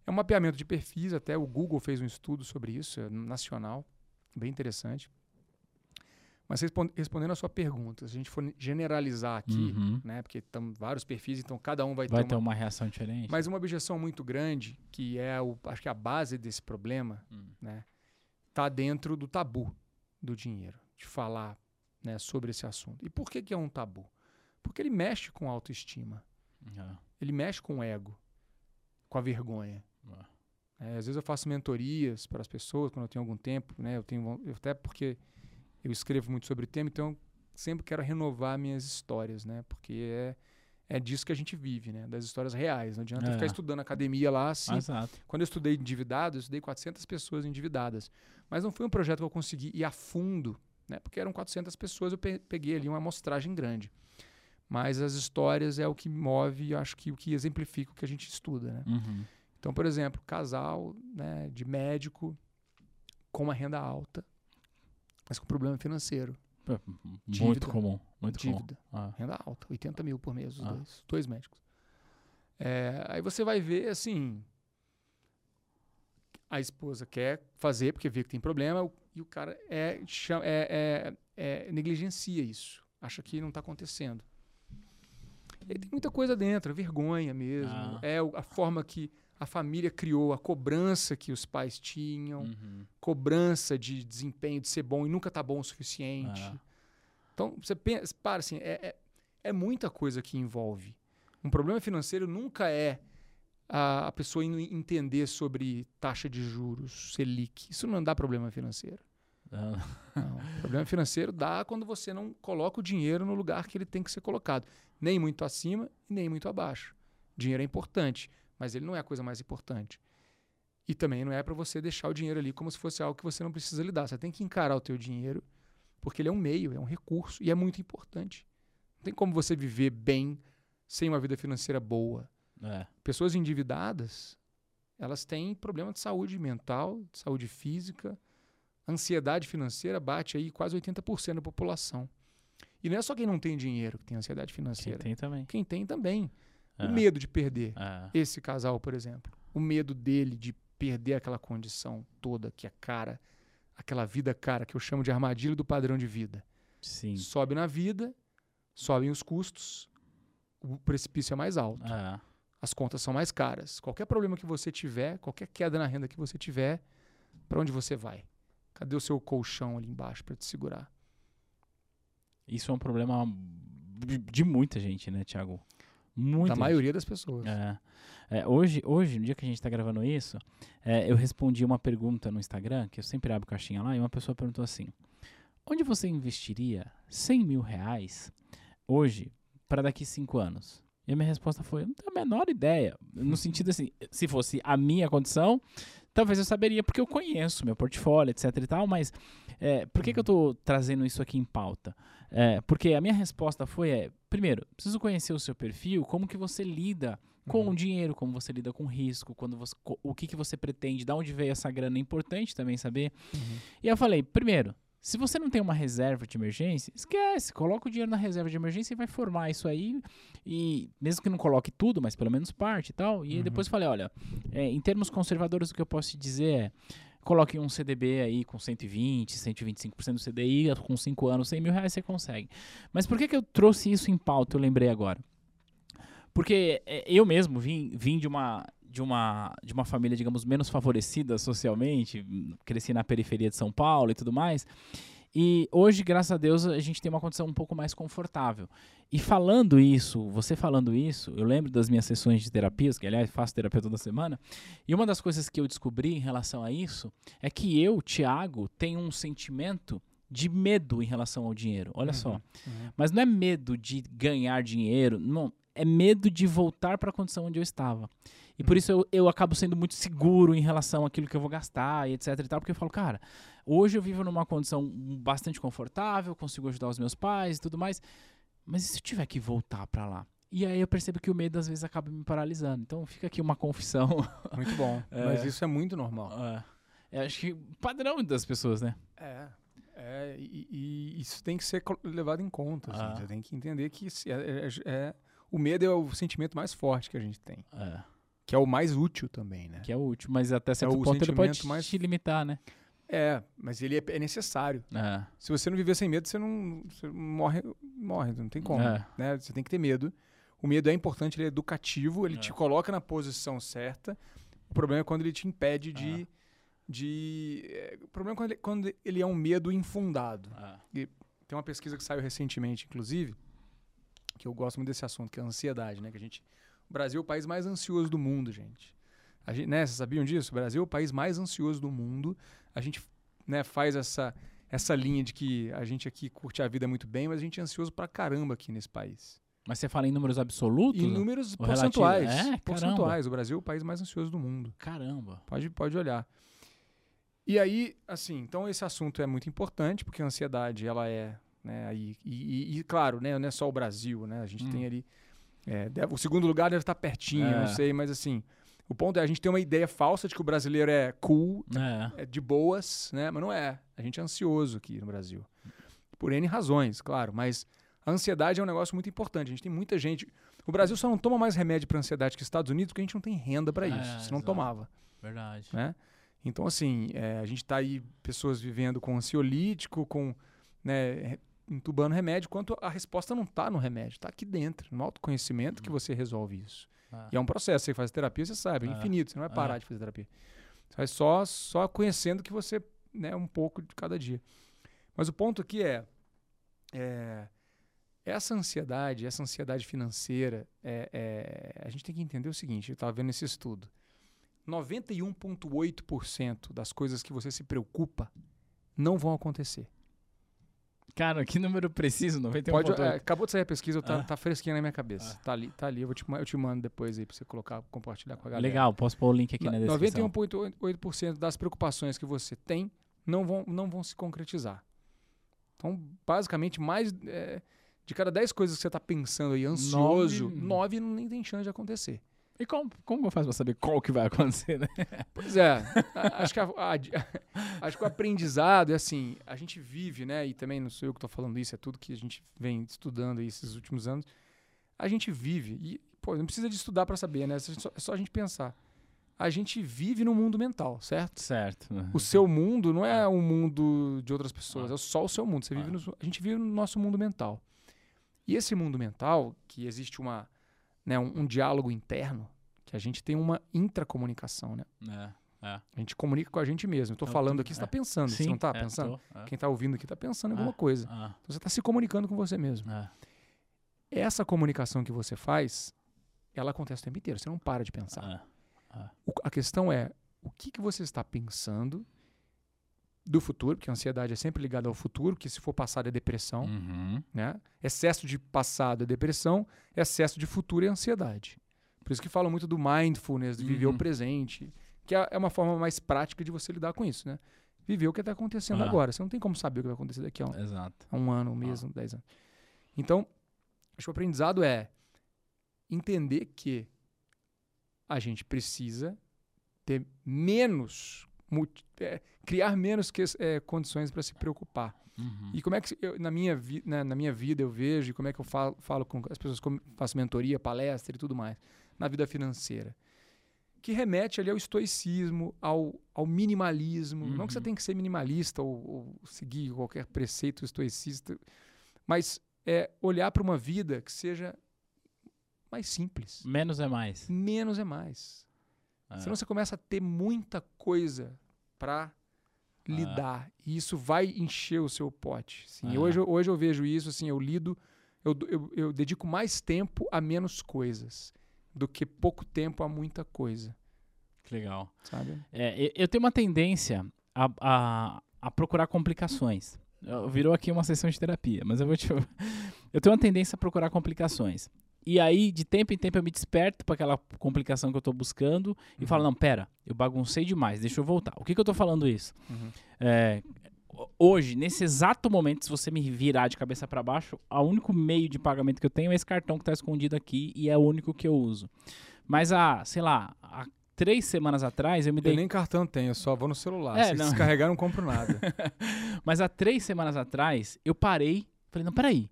é um mapeamento de perfis, até o Google fez um estudo sobre isso, é nacional, bem interessante. Mas respon- respondendo a sua pergunta, se a gente for generalizar aqui, Uhum. né, porque estão vários perfis, então cada um vai, Vai ter ter uma uma reação diferente? mas uma objeção muito grande, que é o, acho que a base desse problema, Hum. né, tá dentro do tabu do dinheiro, de falar, né, sobre esse assunto. E por que que é um tabu? Porque ele mexe com a autoestima, Ah, ele mexe com o ego, com a vergonha. É, às vezes eu faço mentorias para as pessoas quando eu tenho algum tempo, né? Eu tenho eu- até porque eu escrevo muito sobre o tema, então eu sempre quero renovar minhas histórias, né? Porque é é disso que a gente vive, né? Das histórias reais. Não adianta É. ficar estudando academia lá assim. Exato. Quando eu estudei endividado, eu estudei 400 pessoas endividadas. Mas não foi um projeto que eu consegui ir a fundo, né? Porque eram 400 pessoas, eu pe- peguei ali uma amostragem grande. Mas as histórias é o que move, acho que o que exemplifica o que a gente estuda, né? Uhum. Então, por exemplo, casal né, de médico com uma renda alta, mas com problema financeiro. Muito Dívida. comum. Muito Dívida. comum. Ah. Renda alta, 80 mil por mês, os Ah. dois. Dois médicos. É, aí você vai ver, assim... A esposa quer fazer porque vê que tem problema e o cara é, cha- é- é- é- negligencia isso. Acha que não está acontecendo. E aí tem muita coisa dentro, é vergonha mesmo. Ah. É a forma que a família criou, a cobrança que os pais tinham, Uhum. cobrança de desempenho, de ser bom e nunca tá bom o suficiente. Ah. Então, você pensa, para assim, é, é, é muita coisa que envolve. Um problema financeiro nunca é a, a pessoa indo entender sobre taxa de juros, Selic. Isso não dá problema financeiro. Ah. Não. problema financeiro dá quando você não coloca o dinheiro no lugar que ele tem que ser colocado. Nem muito acima e nem muito abaixo. Dinheiro é importante, mas ele não é a coisa mais importante. E também não é para você deixar o dinheiro ali como se fosse algo que você não precisa lidar. Você tem que encarar o teu dinheiro Porque ele é um meio, é um recurso e é muito importante. Não tem como você viver bem sem uma vida financeira boa. É. Pessoas endividadas, elas têm problema de saúde mental, de saúde física. Ansiedade financeira bate aí quase 80% da população. E não é só quem não tem dinheiro que tem ansiedade Quem financeira. tem também. Quem tem também. O medo de perder É. esse casal, por exemplo. O medo dele de perder aquela condição toda que é cara, aquela vida cara que eu chamo de armadilha do padrão de vida. Sim. Sobe na vida, sobem os custos, o precipício é mais alto, É. as contas são mais caras. Qualquer problema que você tiver, qualquer queda na renda que você tiver, para onde você vai? Cadê o seu colchão ali embaixo para te segurar? Isso é um problema de- de muita gente, né, Thiago? Muita da gente. maioria das pessoas. É. É, hoje, hoje, no dia que a gente está gravando isso, é, eu respondi uma pergunta no Instagram, que eu sempre abro caixinha lá, e uma pessoa perguntou assim: onde você investiria 100 mil reais hoje para daqui cinco anos? E a minha resposta foi: não tenho a menor ideia. No sentido assim, se fosse a minha condição, talvez eu saberia, porque eu conheço meu portfólio, etc e tal, mas é, por que, que eu estou trazendo isso aqui em pauta? É, porque a minha resposta foi: é, primeiro, preciso conhecer o seu perfil, como que você lida com Uhum. o dinheiro, como você lida com risco, quando você, o que, que você pretende, de onde veio essa grana, é importante também saber. Uhum. E eu falei, primeiro, se você não tem uma reserva de emergência, esquece, coloca o dinheiro na reserva de emergência e vai formar isso aí. E mesmo que não coloque tudo, mas pelo menos parte e tal. E Uhum. depois falei, olha, é, em termos conservadores, o que eu posso te dizer é. Coloque um CDB aí com 120, 125% do CDI, com 5 anos, 100 mil reais você consegue. Mas por que, que eu trouxe isso em pauta? Eu lembrei agora. Porque é, eu mesmo vim, vim de uma de uma de uma família, digamos, menos favorecida socialmente, cresci na periferia de São Paulo e tudo mais. E hoje, graças a Deus, a gente tem uma condição um pouco mais confortável. E falando isso, você falando isso, eu lembro das minhas sessões de terapias, que aliás faço terapia toda semana, e uma das coisas que eu descobri em relação a isso é que eu, Thiago, tenho um sentimento de medo em relação ao dinheiro. Olha só. Uhum. Mas não é medo de ganhar dinheiro, não. É medo de voltar para a condição onde eu estava. E por isso eu, eu acabo sendo muito seguro em relação àquilo que eu vou gastar e etc e tal, porque eu falo, cara, hoje eu vivo numa condição bastante confortável, consigo ajudar os meus pais e tudo mais, mas e se eu tiver que voltar para lá? E aí eu percebo que o medo às vezes acaba me paralisando. Então fica aqui uma confissão. <laughs> Muito bom. <laughs> É. Mas isso é muito normal. É, é, acho que padrão das pessoas, né? É. É, e, e isso tem que ser levado em conta. assim. Ah. Você tem que entender que se- é, é- é- o medo é o sentimento mais forte que a gente tem. É, Que é o mais útil também, né? que é útil, mas até certo o ponto ele pode mais- te limitar, né? É, mas ele é, é necessário. É. Se você não viver sem medo, você não você morre, morre, não tem como. É. Né? Você tem que ter medo. O medo é importante, ele é educativo, ele É. te coloca na posição certa. O problema é quando ele te impede de. de é, o problema é quando ele, quando ele é um medo infundado. É. Tem uma pesquisa que saiu recentemente, inclusive, que eu gosto muito desse assunto, que é a ansiedade, né? Que a gente, o Brasil é o país mais ansioso do mundo, gente. A gente né, vocês sabiam disso? O Brasil é o país mais ansioso do mundo. A gente né, faz essa, essa linha de que a gente aqui curte a vida muito bem, mas a gente é ansioso pra caramba aqui nesse país. Mas você fala em números absolutos? Em números porcentuais. É, caramba. porcentuais. O Brasil é o país mais ansioso do mundo. Caramba. Pode, pode olhar. E aí, assim, então esse assunto é muito importante, porque a ansiedade, ela é, né, aí, e, e- e, claro, né, não é só o Brasil, né, a gente Hum. tem ali, é, deve- o segundo lugar deve estar pertinho, É. não sei, mas assim, o ponto é, a gente tem uma ideia falsa de que o brasileiro é cool, É. é de boas, né, mas não é, a gente é ansioso aqui no Brasil, por N razões, claro, mas a ansiedade é um negócio muito importante, a gente tem muita gente, o Brasil só não toma mais remédio para ansiedade que os Estados Unidos porque a gente não tem renda para É, isso, se não exato. tomava Verdade. né? Então, assim, é, a gente está aí, pessoas vivendo com ansiolítico, com, né, entubando remédio, enquanto a resposta não está no remédio, está aqui dentro, no autoconhecimento que você resolve isso. Ah. E é um processo, você faz terapia, você sabe, é Ah. infinito, você não vai parar Ah. de fazer terapia. Você vai só, só conhecendo que você, né, um pouco de cada dia. Mas o ponto aqui é, é, essa ansiedade, essa ansiedade financeira, é, é, a gente tem que entender o seguinte, eu estava vendo esse estudo. 91,8% das coisas que você se preocupa não vão acontecer. Cara, que número preciso, 91 Pode, é, acabou de sair a pesquisa, tá, Ah. tá fresquinha na minha cabeça. Ah. Tá ali, tá ali. Eu, vou te, eu te mando depois aí pra você colocar, compartilhar com a galera. Legal, posso pôr o link aqui na Na- descrição. 91,8% das preocupações que você tem não vão, não vão se concretizar. Então, basicamente, mais é, de cada 10 coisas que você está pensando aí, ansioso, Nove- 9 nem tem chance de acontecer. E como, como eu faço pra saber qual que vai <laughs> acontecer, né? Pois é, acho que, a- a- <laughs> acho que o aprendizado é assim, a gente vive, né? E também não sou eu que estou falando isso, é tudo que a gente vem estudando aí esses últimos anos. A gente vive, e pô, não precisa de estudar para saber, né? É só, é só a gente pensar. A gente vive no mundo mental, certo? Certo. né? O seu mundo não é o mundo de outras pessoas, Ah. é só o seu mundo. Você vive Ah. no, a gente vive no nosso mundo mental. E esse mundo mental, que existe uma, né, um, um diálogo interno, que a gente tem uma intracomunicação, né? É, é. A gente comunica com a gente mesmo. Eu tô Eu falando tô- aqui, você tá é. pensando, você Sim, não tá é, pensando? tô, é. Quem tá ouvindo aqui tá pensando em alguma coisa. Então você tá se comunicando com você mesmo. Essa comunicação que você faz, ela acontece o tempo inteiro. Você não para de pensar. O- a questão é o que, que você está pensando do futuro, porque a ansiedade é sempre ligada ao futuro, que se for passado é depressão, Uhum. né? Excesso de passado é depressão, excesso de futuro é ansiedade. Por isso que falam muito do mindfulness, de viver Uhum. o presente, que é é uma forma mais prática de você lidar com isso, né? Viver o que está acontecendo Ah. agora. Você não tem como saber o que vai acontecer daqui a um, a um ano, um mês, um dez anos. Então, acho que o aprendizado é entender que a gente precisa ter menos, é, criar menos que, é, condições para se preocupar. Uhum. E como é que eu, na, minha vi, na, na minha vida eu vejo, e como é que eu falo, falo com as pessoas, como faço mentoria, palestra e tudo mais, na vida financeira. Que remete ali ao estoicismo, ao, ao minimalismo. Não que você Uhum. tem que ser minimalista ou, ou seguir qualquer preceito estoicista, mas é olhar para uma vida que seja mais simples. Menos é mais. Menos é mais. É. Senão você começa a ter muita coisa para lidar. E isso vai encher o seu pote. Assim, Ah. hoje, eu- hoje eu vejo isso, assim, eu lido, eu, eu, eu dedico mais tempo a menos coisas do que pouco tempo a muita coisa, Que legal. sabe? É, eu tenho uma tendência a, a, a procurar complicações. Virou aqui uma sessão de terapia, mas eu vou te. <laughs> Eu tenho uma tendência a procurar complicações. E aí, de tempo em tempo, eu me desperto para aquela complicação que eu tô buscando e Uhum. falo: não, pera, eu baguncei demais, deixa eu voltar. O que, que eu tô falando isso? Uhum. É, hoje, nesse exato momento, se você me virar de cabeça para baixo, o único meio de pagamento que eu tenho é esse cartão que tá escondido aqui e é o único que eu uso. Mas há, sei lá, há três semanas atrás eu me dei Eu nem cartão tenho, eu só vou no celular. É, Se não. descarregar, não compro nada. <laughs> Mas há três semanas atrás, eu parei. Falei, não, peraí.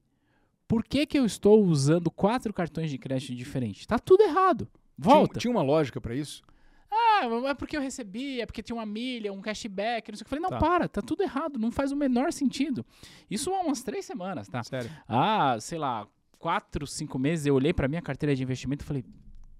Por que, que eu estou usando quatro cartões de crédito diferentes? Tá tudo errado. Volta. Tinha, tinha uma lógica para isso? Ah, é porque eu recebi, é porque tinha uma milha, um cashback, não sei o que. Eu falei, não, Tá. para, tá tudo errado, não faz o menor sentido. Isso há umas três semanas, tá? Sério. Ah, sei lá, quatro, cinco meses, eu olhei pra minha carteira de investimento e falei, o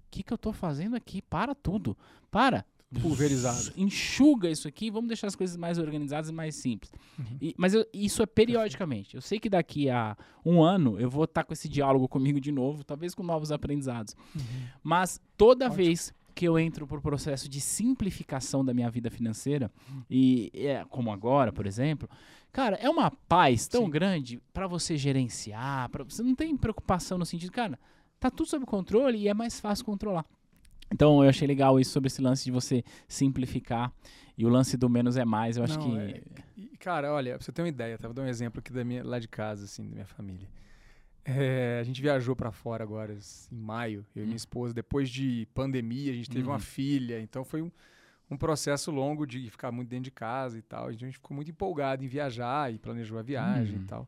que, que eu tô fazendo aqui? Para tudo. Para. Pulverizado. Enxuga isso aqui, vamos deixar as coisas mais organizadas e mais simples. Uhum. E- mas eu- isso é periodicamente. Eu sei que daqui a um ano eu vou estar com esse diálogo comigo de novo, talvez com novos aprendizados. Mas toda Ótimo. vez que eu entro por processo de simplificação da minha vida financeira, e é, como agora, por exemplo, cara, é uma paz tão Sim. grande para você gerenciar, pra, você não tem preocupação no sentido, cara, tá tudo sob controle e é mais fácil controlar. Então eu achei legal isso sobre esse lance de você simplificar e o lance do menos é mais, eu acho Não, que é- cara, olha, pra você ter uma ideia, tá? Vou dar um exemplo aqui da minha, lá de casa, assim, da minha família. É, a gente viajou pra fora agora, em maio, eu e Hum. minha esposa. Depois de pandemia, a gente teve Uhum. uma filha, então foi um, um processo longo de ficar muito dentro de casa e tal. A gente ficou muito empolgado em viajar e planejou a viagem Hum. e tal.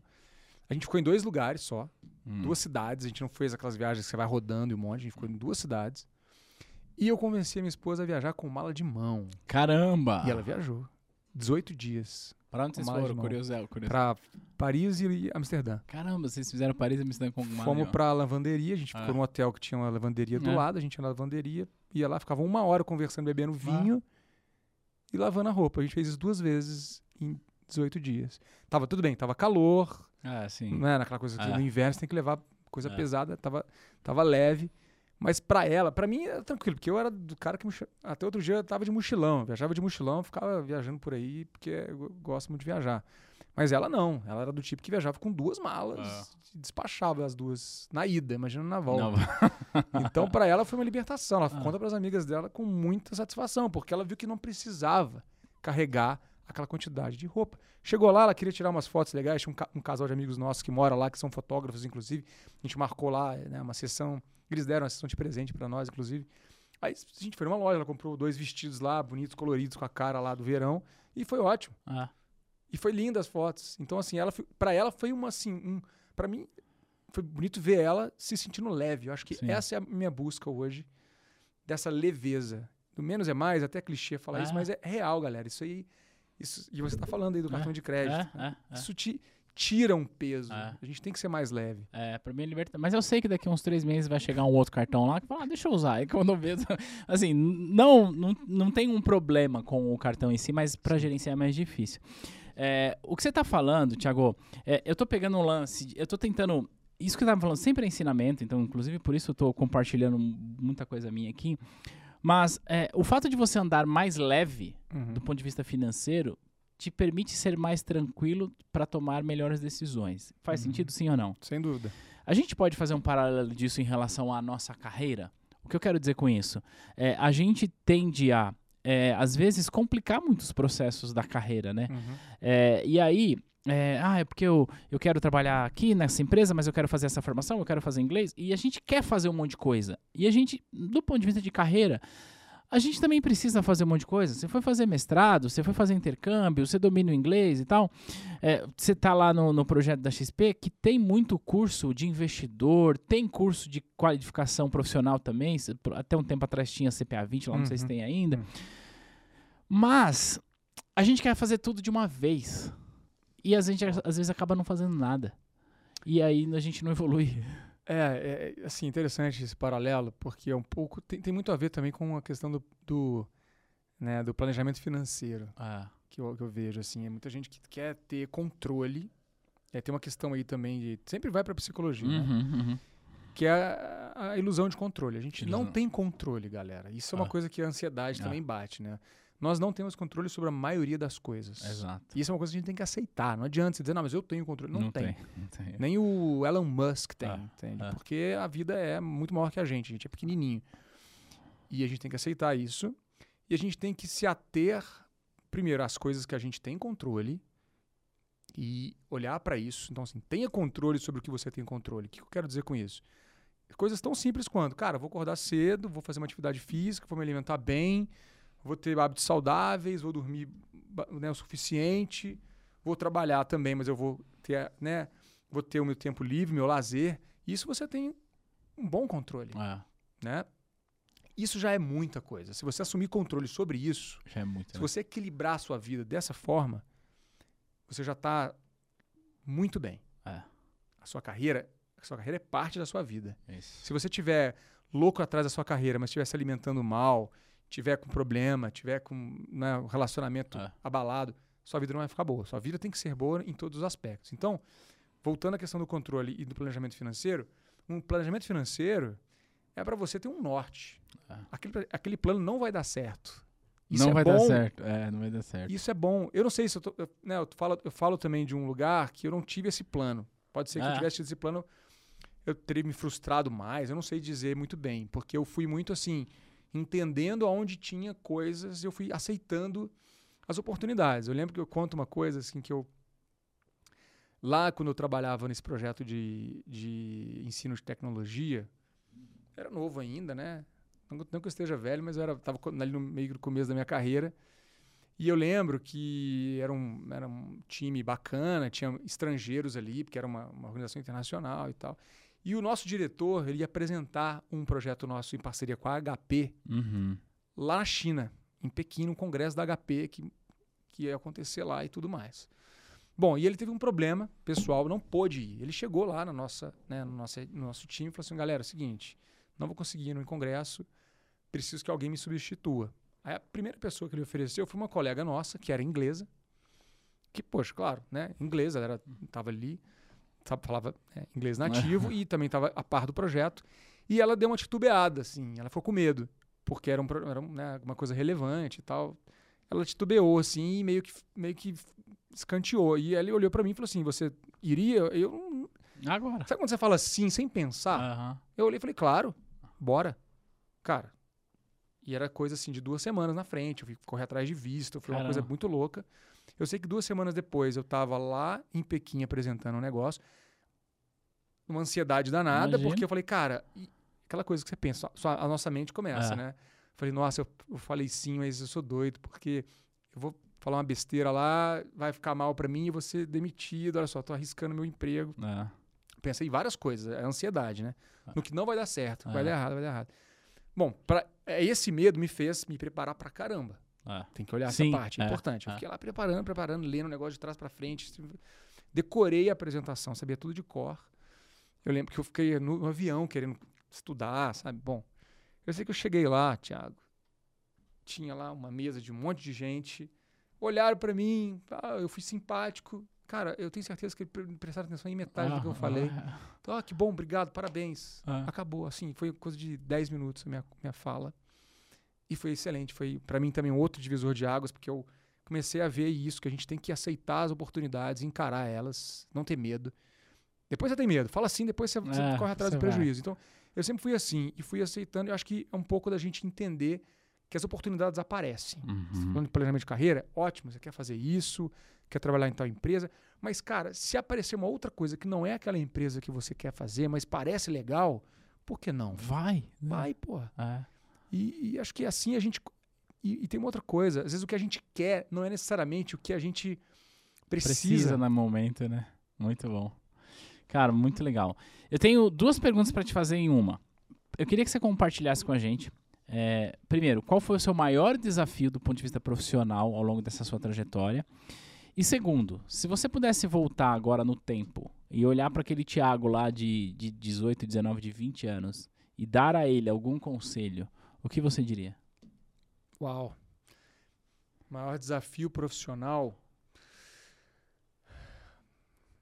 A gente ficou em dois lugares só, Hum. duas cidades. A gente não fez aquelas viagens que você vai rodando e um monte, a gente ficou em duas cidades. E eu convenci a minha esposa a viajar com mala de mão. Caramba! E ela viajou. 18 dias. Pra onde vocês de foram? mão. Curioso, curioso. Pra Paris e Amsterdã. Caramba, vocês fizeram Paris e Amsterdã com uma Fomos pra lavanderia, a gente Ah. ficou num hotel que tinha uma lavanderia do É. lado, a gente ia na lavanderia, ia lá, ficava uma hora conversando, bebendo vinho e lavando a roupa. A gente fez isso duas vezes em 18 dias. Tava tudo bem, tava calor, Ah, sim. não era aquela coisa que É. no inverno você tem que levar coisa É. pesada, tava, tava leve. Mas pra ela, pra mim era tranquilo, porque eu era do cara que até outro dia eu tava de mochilão, viajava de mochilão, ficava viajando por aí, porque eu gosto muito de viajar. Mas ela não, ela era do tipo que viajava com duas malas, e despachava as duas na ida, imagina na volta. <laughs> Então pra ela foi uma libertação, ela Ah. conta pras amigas dela com muita satisfação, porque ela viu que não precisava carregar aquela quantidade de roupa. Chegou lá, ela queria tirar umas fotos legais, tinha um, ca- um casal de amigos nossos que mora lá, que são fotógrafos, inclusive. A gente marcou lá né, uma sessão, eles deram uma sessão de presente para nós, inclusive. Aí a gente foi numa loja, ela comprou dois vestidos lá, bonitos, coloridos, com a cara lá do verão, e foi ótimo. Ah, E foi linda as fotos. Então, assim, ela para ela foi uma, assim, um, para mim, foi bonito ver ela se sentindo leve. Eu acho que Sim. essa é a minha busca hoje, dessa leveza. Do menos é mais, até clichê falar isso, Ah. mas é real, galera. Isso aí, isso, e você tá falando aí do cartão de crédito. é, é, é. Isso te tira um peso. É. A gente tem que ser mais leve. É, pra mim é libertar. Mas eu sei que daqui uns três meses vai chegar um outro cartão lá que fala, ah, deixa eu usar. Aí quando eu vejo. <laughs> Assim, não, não, não tem um problema com o cartão em si, mas pra gerenciar é mais difícil. É, o que você tá falando, Thiago, é, eu tô pegando um lance, eu tô tentando. Isso que eu tava falando sempre é ensinamento, então, inclusive, por isso eu tô compartilhando muita coisa minha aqui. Mas é, o fato de você andar mais leve Uhum. do ponto de vista financeiro te permite ser mais tranquilo para tomar melhores decisões. Faz Uhum. sentido sim ou não? Sem dúvida. A gente pode fazer um paralelo disso em relação à nossa carreira? O que eu quero dizer com isso? É, a gente tende a, é, às vezes, complicar muitos processos da carreira, né? Uhum. É, e aí, é, ah, é porque eu, eu quero trabalhar aqui nessa empresa, mas eu quero fazer essa formação, eu quero fazer inglês. E a gente quer fazer um monte de coisa. E a gente, do ponto de vista de carreira, a gente também precisa fazer um monte de coisa. Você foi fazer mestrado, você foi fazer intercâmbio, você domina o inglês e tal. É, você está lá no, no projeto da XP, que tem muito curso de investidor, tem curso de qualificação profissional também. Até um tempo atrás tinha CPA 20, lá não sei se Uhum. tem ainda. Uhum. Mas a gente quer fazer tudo de uma vez. E a gente às vezes acaba não fazendo nada. E aí a gente não evolui. É, é, assim, interessante esse paralelo, porque é um pouco. Tem, tem muito a ver também com a questão do, do, né, do planejamento financeiro. Ah, que eu, que eu vejo, assim. É muita gente que quer ter controle. É, tem uma questão aí também de. Sempre vai pra psicologia, né? uhum, uhum. Que é a, a ilusão de controle. A gente não Ilusão. tem controle, galera. Isso é uma Ah. coisa que a ansiedade Ah. também bate, né? Nós não temos controle sobre a maioria das coisas. Exato. E isso é uma coisa que a gente tem que aceitar. Não adianta você dizer, não, mas eu tenho controle. Não, tem. Não tem. Nem o Elon Musk tem, Ah, entende? ah. Porque a vida é muito maior que a gente, a gente é pequenininho. E a gente tem que aceitar isso. E a gente tem que se ater, primeiro, às coisas que a gente tem controle e olhar para isso. Então, assim, tenha controle sobre o que você tem controle. O que eu quero dizer com isso? Coisas tão simples quanto, cara, vou acordar cedo, vou fazer uma atividade física, vou me alimentar bem, vou ter hábitos saudáveis, vou dormir né, o suficiente, vou trabalhar também, mas eu vou ter, né, vou ter o meu tempo livre, meu lazer. Isso você tem um bom controle, É, né? Isso já é muita coisa. Se você assumir controle sobre isso, é muito. se né? você equilibrar a sua vida dessa forma, você já está muito bem. É. A sua carreira, a sua carreira é parte da sua vida. Isso. Se você tiver louco atrás da sua carreira, mas estiver se alimentando mal, tiver com problema, tiver com né, um relacionamento É. abalado, sua vida não vai ficar boa. Sua vida tem que ser boa em todos os aspectos. Então, voltando à questão do controle e do planejamento financeiro, um planejamento financeiro é para você ter um norte. É. Aquele, aquele plano não vai dar certo. Isso não é vai bom, dar certo. É, não vai dar certo. Isso é bom. Eu não sei se eu, tô, eu, né, eu, falo, eu falo também de um lugar que eu não tive esse plano. Pode ser que Ah. eu tivesse tido esse plano, eu teria me frustrado mais. Eu não sei dizer muito bem, porque eu fui muito assim, entendendo aonde tinha coisas, eu fui aceitando as oportunidades. Eu lembro que eu conto uma coisa assim que eu lá quando eu trabalhava nesse projeto de, de ensino de tecnologia, era novo ainda, né? Não, não que eu esteja velho, mas eu era, tava ali no meio do começo da minha carreira. E eu lembro que era um, era um time bacana, tinha estrangeiros ali, porque era uma, uma organização internacional e tal. E o nosso diretor, ele ia apresentar um projeto nosso em parceria com a HP Uhum. lá na China, em Pequim, no congresso da HP que, que ia acontecer lá e tudo mais. Bom, e ele teve um problema pessoal, não pôde ir. Ele chegou lá na nossa, né, no, nosso, no nosso time e falou assim: galera, é o seguinte, não vou conseguir ir no congresso, preciso que alguém me substitua. Aí a primeira pessoa que ele ofereceu foi uma colega nossa, que era inglesa, que, poxa, claro, né, inglesa, ela estava ali, sabe, falava né, inglês nativo e também estava a par do projeto. E ela deu uma titubeada, assim, ela ficou com medo porque era, um, era né, uma coisa relevante e tal. Ela titubeou, assim, e meio que, meio que escanteou. E ele olhou pra mim e falou assim: Você iria? Eu. Agora. Sabe quando você fala assim, sem pensar? Aham. Eu olhei e falei: Claro, bora. Cara. E era coisa assim de duas semanas na frente. Eu fui correr atrás de visto, foi uma coisa muito louca. Eu sei que duas semanas depois eu estava lá em Pequim apresentando um negócio, uma ansiedade danada, Imagino. porque eu falei, cara, aquela coisa que você pensa, só a nossa mente começa, É. né? Falei, nossa, eu, eu falei sim, mas eu sou doido, porque eu vou falar uma besteira lá, vai ficar mal pra mim e vou ser demitido, olha só, tô arriscando meu emprego. É. Pensei em várias coisas, é a ansiedade, né? No que não vai dar certo, vai É. dar errado, vai dar errado. Bom, pra, é, esse medo me fez me preparar pra caramba. É. Tem que olhar Sim, essa parte, é é, importante. Eu é. fiquei lá preparando, preparando, lendo o negócio de trás pra frente. Decorei a apresentação, sabia tudo de cor. Eu lembro que eu fiquei no, no avião querendo estudar, sabe? Bom, eu sei que eu cheguei lá, Thiago. Tinha lá uma mesa de um monte de gente. Olharam pra mim, ah, eu fui simpático. Cara, eu tenho certeza que prestaram atenção em metade do que eu Ah, falei. ah, Então, ah, que bom, obrigado, parabéns. Ah. Acabou, assim, foi coisa de 10 minutos a minha, minha fala. E foi excelente. Foi, para mim, também outro divisor de águas, porque eu comecei a ver isso, que a gente tem que aceitar as oportunidades, encarar elas, não ter medo. Depois você tem medo. Fala assim, depois você, você É, corre atrás você do prejuízo. Então, eu sempre fui assim, e fui aceitando. Eu acho que é um pouco da gente entender que as oportunidades aparecem. Uhum. Falando de planejamento de carreira, ótimo, você quer fazer isso, quer trabalhar em tal empresa. Mas, cara, se aparecer uma outra coisa que não é aquela empresa que você quer fazer, mas parece legal, por que não? Vai. né? Vai, pô. É. E, e acho que assim a gente. E, e tem uma outra coisa, às vezes o que a gente quer não é necessariamente o que a gente precisa. Precisa no momento, né? Muito bom. Cara, muito legal. Eu tenho duas perguntas para te fazer em uma. Eu queria que você compartilhasse com a gente. é, primeiro, qual foi o seu maior desafio do ponto de vista profissional ao longo dessa sua trajetória? E segundo, se você pudesse voltar agora no tempo e olhar para aquele Thiago lá de, de 18, 19, de 20 anos e dar a ele algum conselho, o que você diria? Uau. Maior desafio profissional.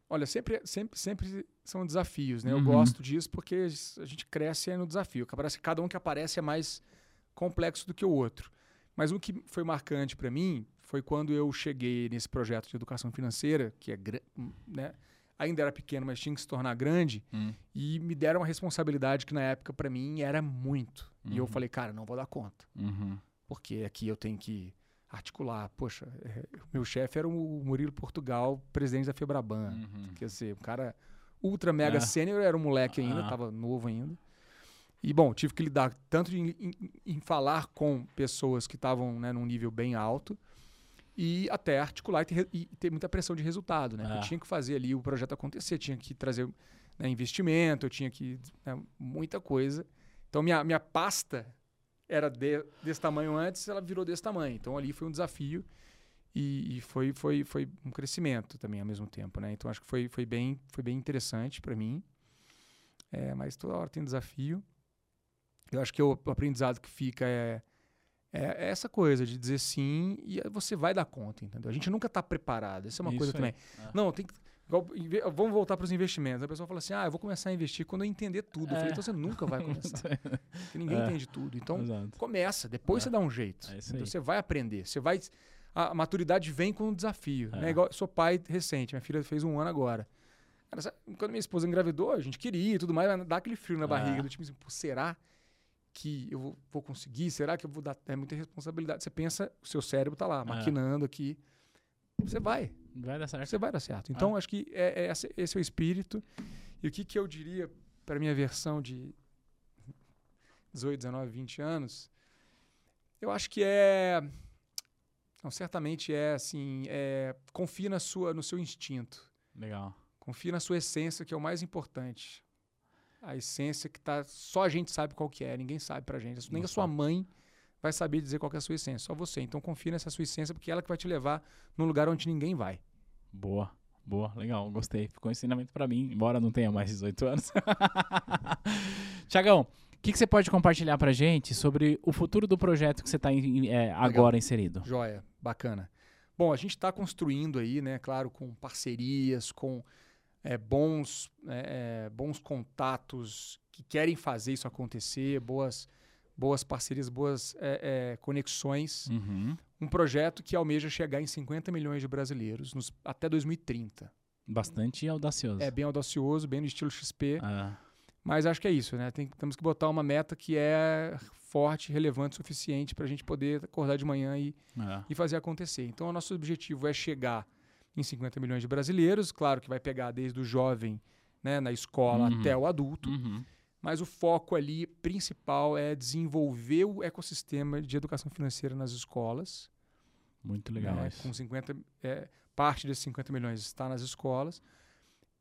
Olha, sempre, sempre, sempre são desafios, né? Eu Uhum. gosto disso porque a gente cresce no desafio. Parece que cada um que aparece é mais complexo do que o outro. Mas o que foi marcante para mim foi quando eu cheguei nesse projeto de educação financeira, que é, né? Ainda era pequeno, mas tinha que se tornar grande, Hum. e me deram uma responsabilidade que na época para mim era muito. E eu Uhum. falei, cara, não vou dar conta Uhum. porque aqui eu tenho que articular. Poxa, é, meu chefe era o Murilo Portugal, presidente da Febraban. Uhum. Quer dizer, um cara ultra mega É. sênior, era um moleque ainda, Ah. estava novo ainda. E, bom, tive que lidar tanto em, em- em falar com pessoas que estavam né, num nível bem alto e até articular e ter, e ter muita pressão de resultado, né? É. Eu tinha que fazer ali o projeto acontecer, tinha que trazer né, investimento, eu tinha que... né, muita coisa. Então, minha, minha pasta era de- desse tamanho antes, ela virou desse tamanho. Então, ali foi um desafio e, e foi, foi, foi um crescimento também ao mesmo tempo, né? Então, acho que foi, foi, bem, foi bem interessante para mim. É, mas toda hora tem desafio. Eu acho que o aprendizado que fica é, é, é essa coisa de dizer sim e você vai dar conta, entendeu? A gente nunca está preparado. Essa é uma Isso coisa aí. também. É. Não, tem que. igual, vamos voltar para os investimentos. A pessoa fala assim: ah, eu vou começar a investir quando eu entender tudo. Eu É. falei, então você nunca vai começar. <laughs> Porque ninguém É. entende tudo. Então, Exato. começa, depois É. você dá um jeito. É aí. Você vai aprender. Você vai. A maturidade vem com um desafio. É. Né? Igual, eu sou pai recente, minha filha fez um ano agora. Cara, sabe, quando minha esposa engravidou, a gente queria e tudo mais, mas dá aquele frio na É. barriga, do tipo assim, será que eu vou, vou conseguir? Será que eu vou dar. É muita responsabilidade. Você pensa, o seu cérebro tá lá, maquinando aqui. Você vai, Vai dar certo. você vai dar certo. Então, acho que é, é esse, esse é o espírito. E o que, que eu diria para minha versão de 18, 19, 20 anos? Eu acho que é. Não, certamente é assim. É, confie na sua, no seu instinto. Legal. Confie na sua essência, que é o mais importante. A essência que tá. Só a gente sabe qual que é, ninguém sabe pra gente. Nem a sua mãe vai saber dizer qual que é a sua essência, só você. Então confie nessa sua essência, porque é ela que vai te levar num lugar onde ninguém vai. Boa, boa, legal, gostei. Ficou um ensinamento pra mim, embora não tenha mais 18 anos. <laughs> Tiagão, o que, que você pode compartilhar pra gente sobre o futuro do projeto que você está agora inserido? Joia, bacana. Bom, a gente está construindo aí, né, claro, com parcerias, com é, bons, é, é, bons contatos que querem fazer isso acontecer, boas, boas parcerias, boas é, é, conexões. Uhum. Um projeto que almeja chegar em 50 milhões de brasileiros nos- até 2030. Bastante audacioso. É bem audacioso, bem no estilo XP, Ah, mas acho que é isso, né? Tem- temos que botar uma meta que é forte, relevante o suficiente para a gente poder acordar de manhã e, É. e fazer acontecer. Então, o nosso objetivo é chegar em 50 milhões de brasileiros. Claro que vai pegar desde o jovem, né, na escola, Uhum. até o adulto. Uhum. Mas o foco ali principal é desenvolver o ecossistema de educação financeira nas escolas. Muito legal né, isso. Com 50, é, parte desses 50 milhões está nas escolas.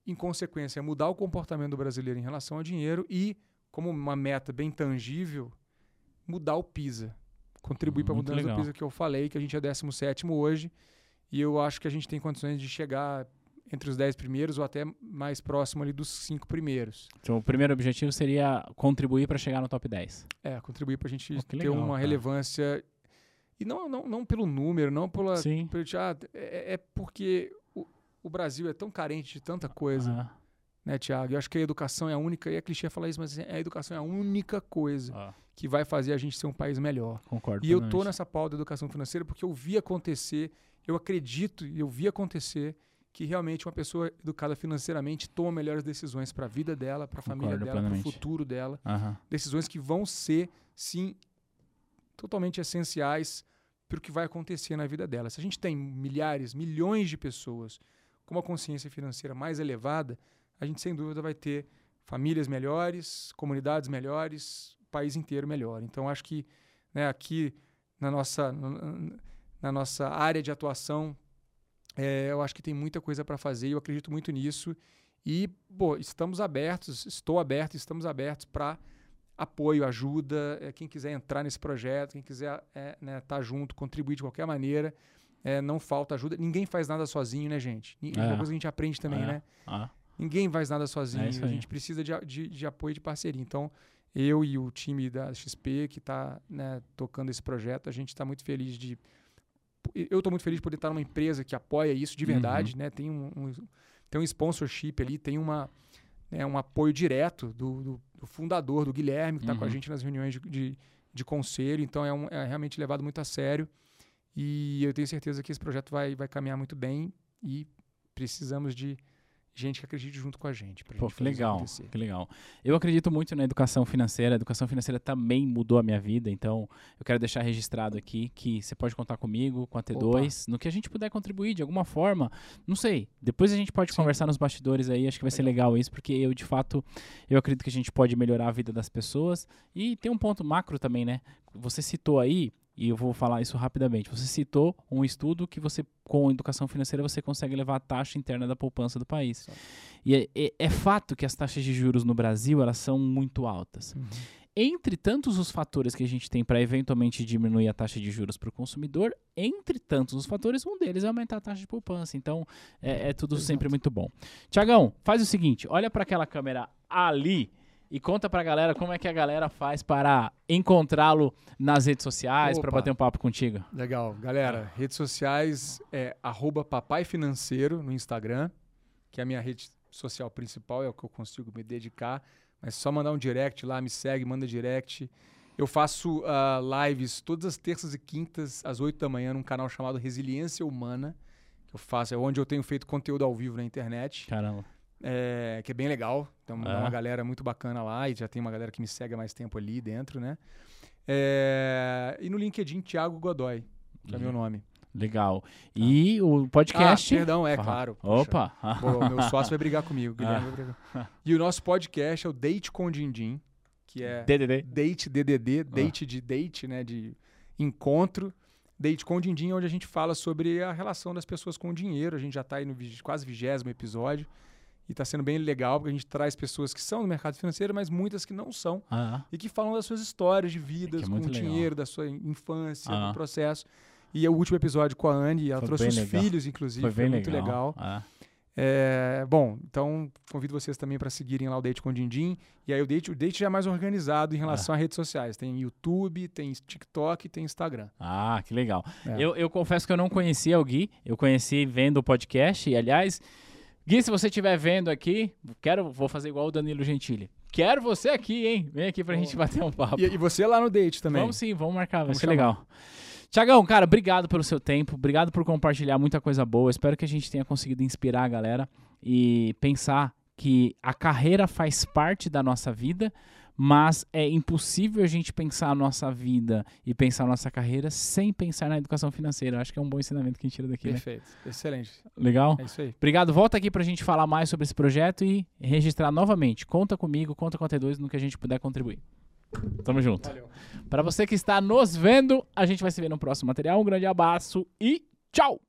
Em consequência, mudar o comportamento do brasileiro em relação ao dinheiro e, como uma meta bem tangível, mudar o PISA. Contribuir para a mudança legal. do PISA que eu falei, que a gente é 17 hoje. E eu acho que a gente tem condições de chegar entre os 10 primeiros ou até mais próximo ali dos 5 primeiros. Então, o primeiro objetivo seria contribuir para chegar no top 10. É, contribuir para a gente que ter legal, uma cara. relevância. E não, não, não pelo número, não pela. Sim. pelo- ah, é, é porque o, o Brasil é tão carente de tanta coisa, Ah, né, Tiago? Eu acho que a educação é a única, e é clichê falar isso, mas a educação é a única coisa ah, que vai fazer a gente ser um país melhor. concordo. E eu tô nessa pauta da educação financeira porque eu vi acontecer, eu acredito e eu vi acontecer que realmente uma pessoa educada financeiramente toma melhores decisões para a vida dela, para a família dela, para o futuro dela Aham. decisões que vão ser, sim, totalmente essenciais para o que vai acontecer na vida dela. Se a gente tem milhares, milhões de pessoas com uma consciência financeira mais elevada, a gente sem dúvida vai ter famílias melhores, comunidades melhores, país inteiro melhor. Então acho que né, aqui na nossa, na- nossa área de atuação, é, eu acho que tem muita coisa para fazer e eu acredito muito nisso. E, pô, estamos abertos, estou aberto, estamos abertos para apoio, ajuda, é, quem quiser entrar nesse projeto, quem quiser estar junto, contribuir de qualquer maneira, é, não falta ajuda. Ninguém faz nada sozinho, né, gente? É É. uma coisa que a gente aprende também, É. né? Ah, Ninguém faz nada sozinho. É a gente precisa de, de, de apoio e de parceria. Então, eu e o time da XP que está tocando esse projeto, a gente está muito feliz de. Eu estou muito feliz de poder estar numa empresa que apoia isso de Uhum. verdade. Né? Tem, um, um- tem um sponsorship ali, tem uma, né, um apoio direto do, do- do fundador, do Guilherme, que está com a Uhum. gente nas reuniões de, de, de conselho. Então, é, um- é realmente levado muito a sério. E eu tenho certeza que esse projeto vai, vai caminhar muito bem e precisamos de gente que acredite junto com a gente. Pra Pô, gente que legal, que legal. Eu acredito muito na educação financeira. A educação financeira também mudou a minha vida, então eu quero deixar registrado aqui que você pode contar comigo, com a T2, no que a gente puder contribuir de alguma forma. Não sei. Depois a gente pode Sim. conversar nos bastidores aí. Acho que vai ser legal isso, porque eu de fato eu acredito que a gente pode melhorar a vida das pessoas. E tem um ponto macro também, né? Você citou aí. E eu vou falar isso rapidamente. Você citou um estudo que você, com educação financeira, você consegue levar a taxa interna da poupança do país. Exato. E é, é- é fato que as taxas de juros no Brasil elas são muito altas. Uhum. Entre tantos os fatores que a gente tem para eventualmente diminuir a taxa de juros para o consumidor, entre tantos os fatores, um deles é aumentar a taxa de poupança. Então, é, é tudo Exato. sempre muito bom. Tiagão, faz o seguinte: olha para aquela câmera ali e conta para a galera como é que a galera faz para encontrá-lo nas redes sociais, para bater um papo contigo. Legal. Galera, redes sociais é arroba papai financeiro no Instagram, que é a minha rede social principal, é o que eu consigo me dedicar. Mas é só mandar um direct lá, me segue, manda direct. Eu faço ah, lives todas as terças e quintas, às 8 da manhã, num canal chamado Resiliência Humana. Que eu faço, é onde eu tenho feito conteúdo ao vivo na internet. Caramba. É, que é bem legal. Então, É. é uma galera muito bacana lá e já tem uma galera que me segue há mais tempo ali dentro, né? É, e no LinkedIn, Thiago Godoy, que é meu nome. Legal. E o podcast. Ah, perdão, é Ah, claro. Poxa. Opa! Pô, meu sócio vai brigar comigo, <laughs> Guilherme brigar. E o nosso podcast é o Date com Dindim, que é DDD. Date DDD, date de date, né, de encontro. Date com Dindim, onde a gente fala sobre a relação das pessoas com o dinheiro. A gente já está aí no quase vigésimo episódio. E está sendo bem legal, porque a gente traz pessoas que são do mercado financeiro, mas muitas que não são. Ah, E que falam das suas histórias de vidas Que é com o legal. dinheiro, da sua infância, Ah. do processo. E é o último episódio com a Anne, ela Foi trouxe os legal. filhos, inclusive. foi Foi, muito legal. Ah. É, bom, então convido vocês também para seguirem lá o Date com o Dindim. E aí o Date, o Date já é mais organizado em Ah. relação a redes sociais. Tem YouTube, tem TikTok, tem Instagram. Ah, que legal. É. Eu, eu confesso que eu não conhecia o Gui, eu conheci vendo o podcast, e aliás, Gui, se você estiver vendo aqui, quero, vou fazer igual o Danilo Gentili. Quero você aqui, hein? Vem aqui pra Pô. gente bater um papo. E, e você lá no Date também. Vamos sim, vamos marcar, vai Vamos ser chamar. legal. Tiagão, cara, obrigado pelo seu tempo, obrigado por compartilhar muita coisa boa. Espero que a gente tenha conseguido inspirar a galera e pensar que a carreira faz parte da nossa vida, mas é impossível a gente pensar a nossa vida e pensar a nossa carreira sem pensar na educação financeira. Acho que é um bom ensinamento que a gente tira daqui, né? Perfeito. Excelente. Legal? É isso aí. Obrigado. Volta aqui pra gente falar mais sobre esse projeto e registrar novamente. Conta comigo, conta com a T2 no que a gente puder contribuir. Tamo junto. Valeu. Para você que está nos vendo, a gente vai se ver no próximo material. Um grande abraço e tchau!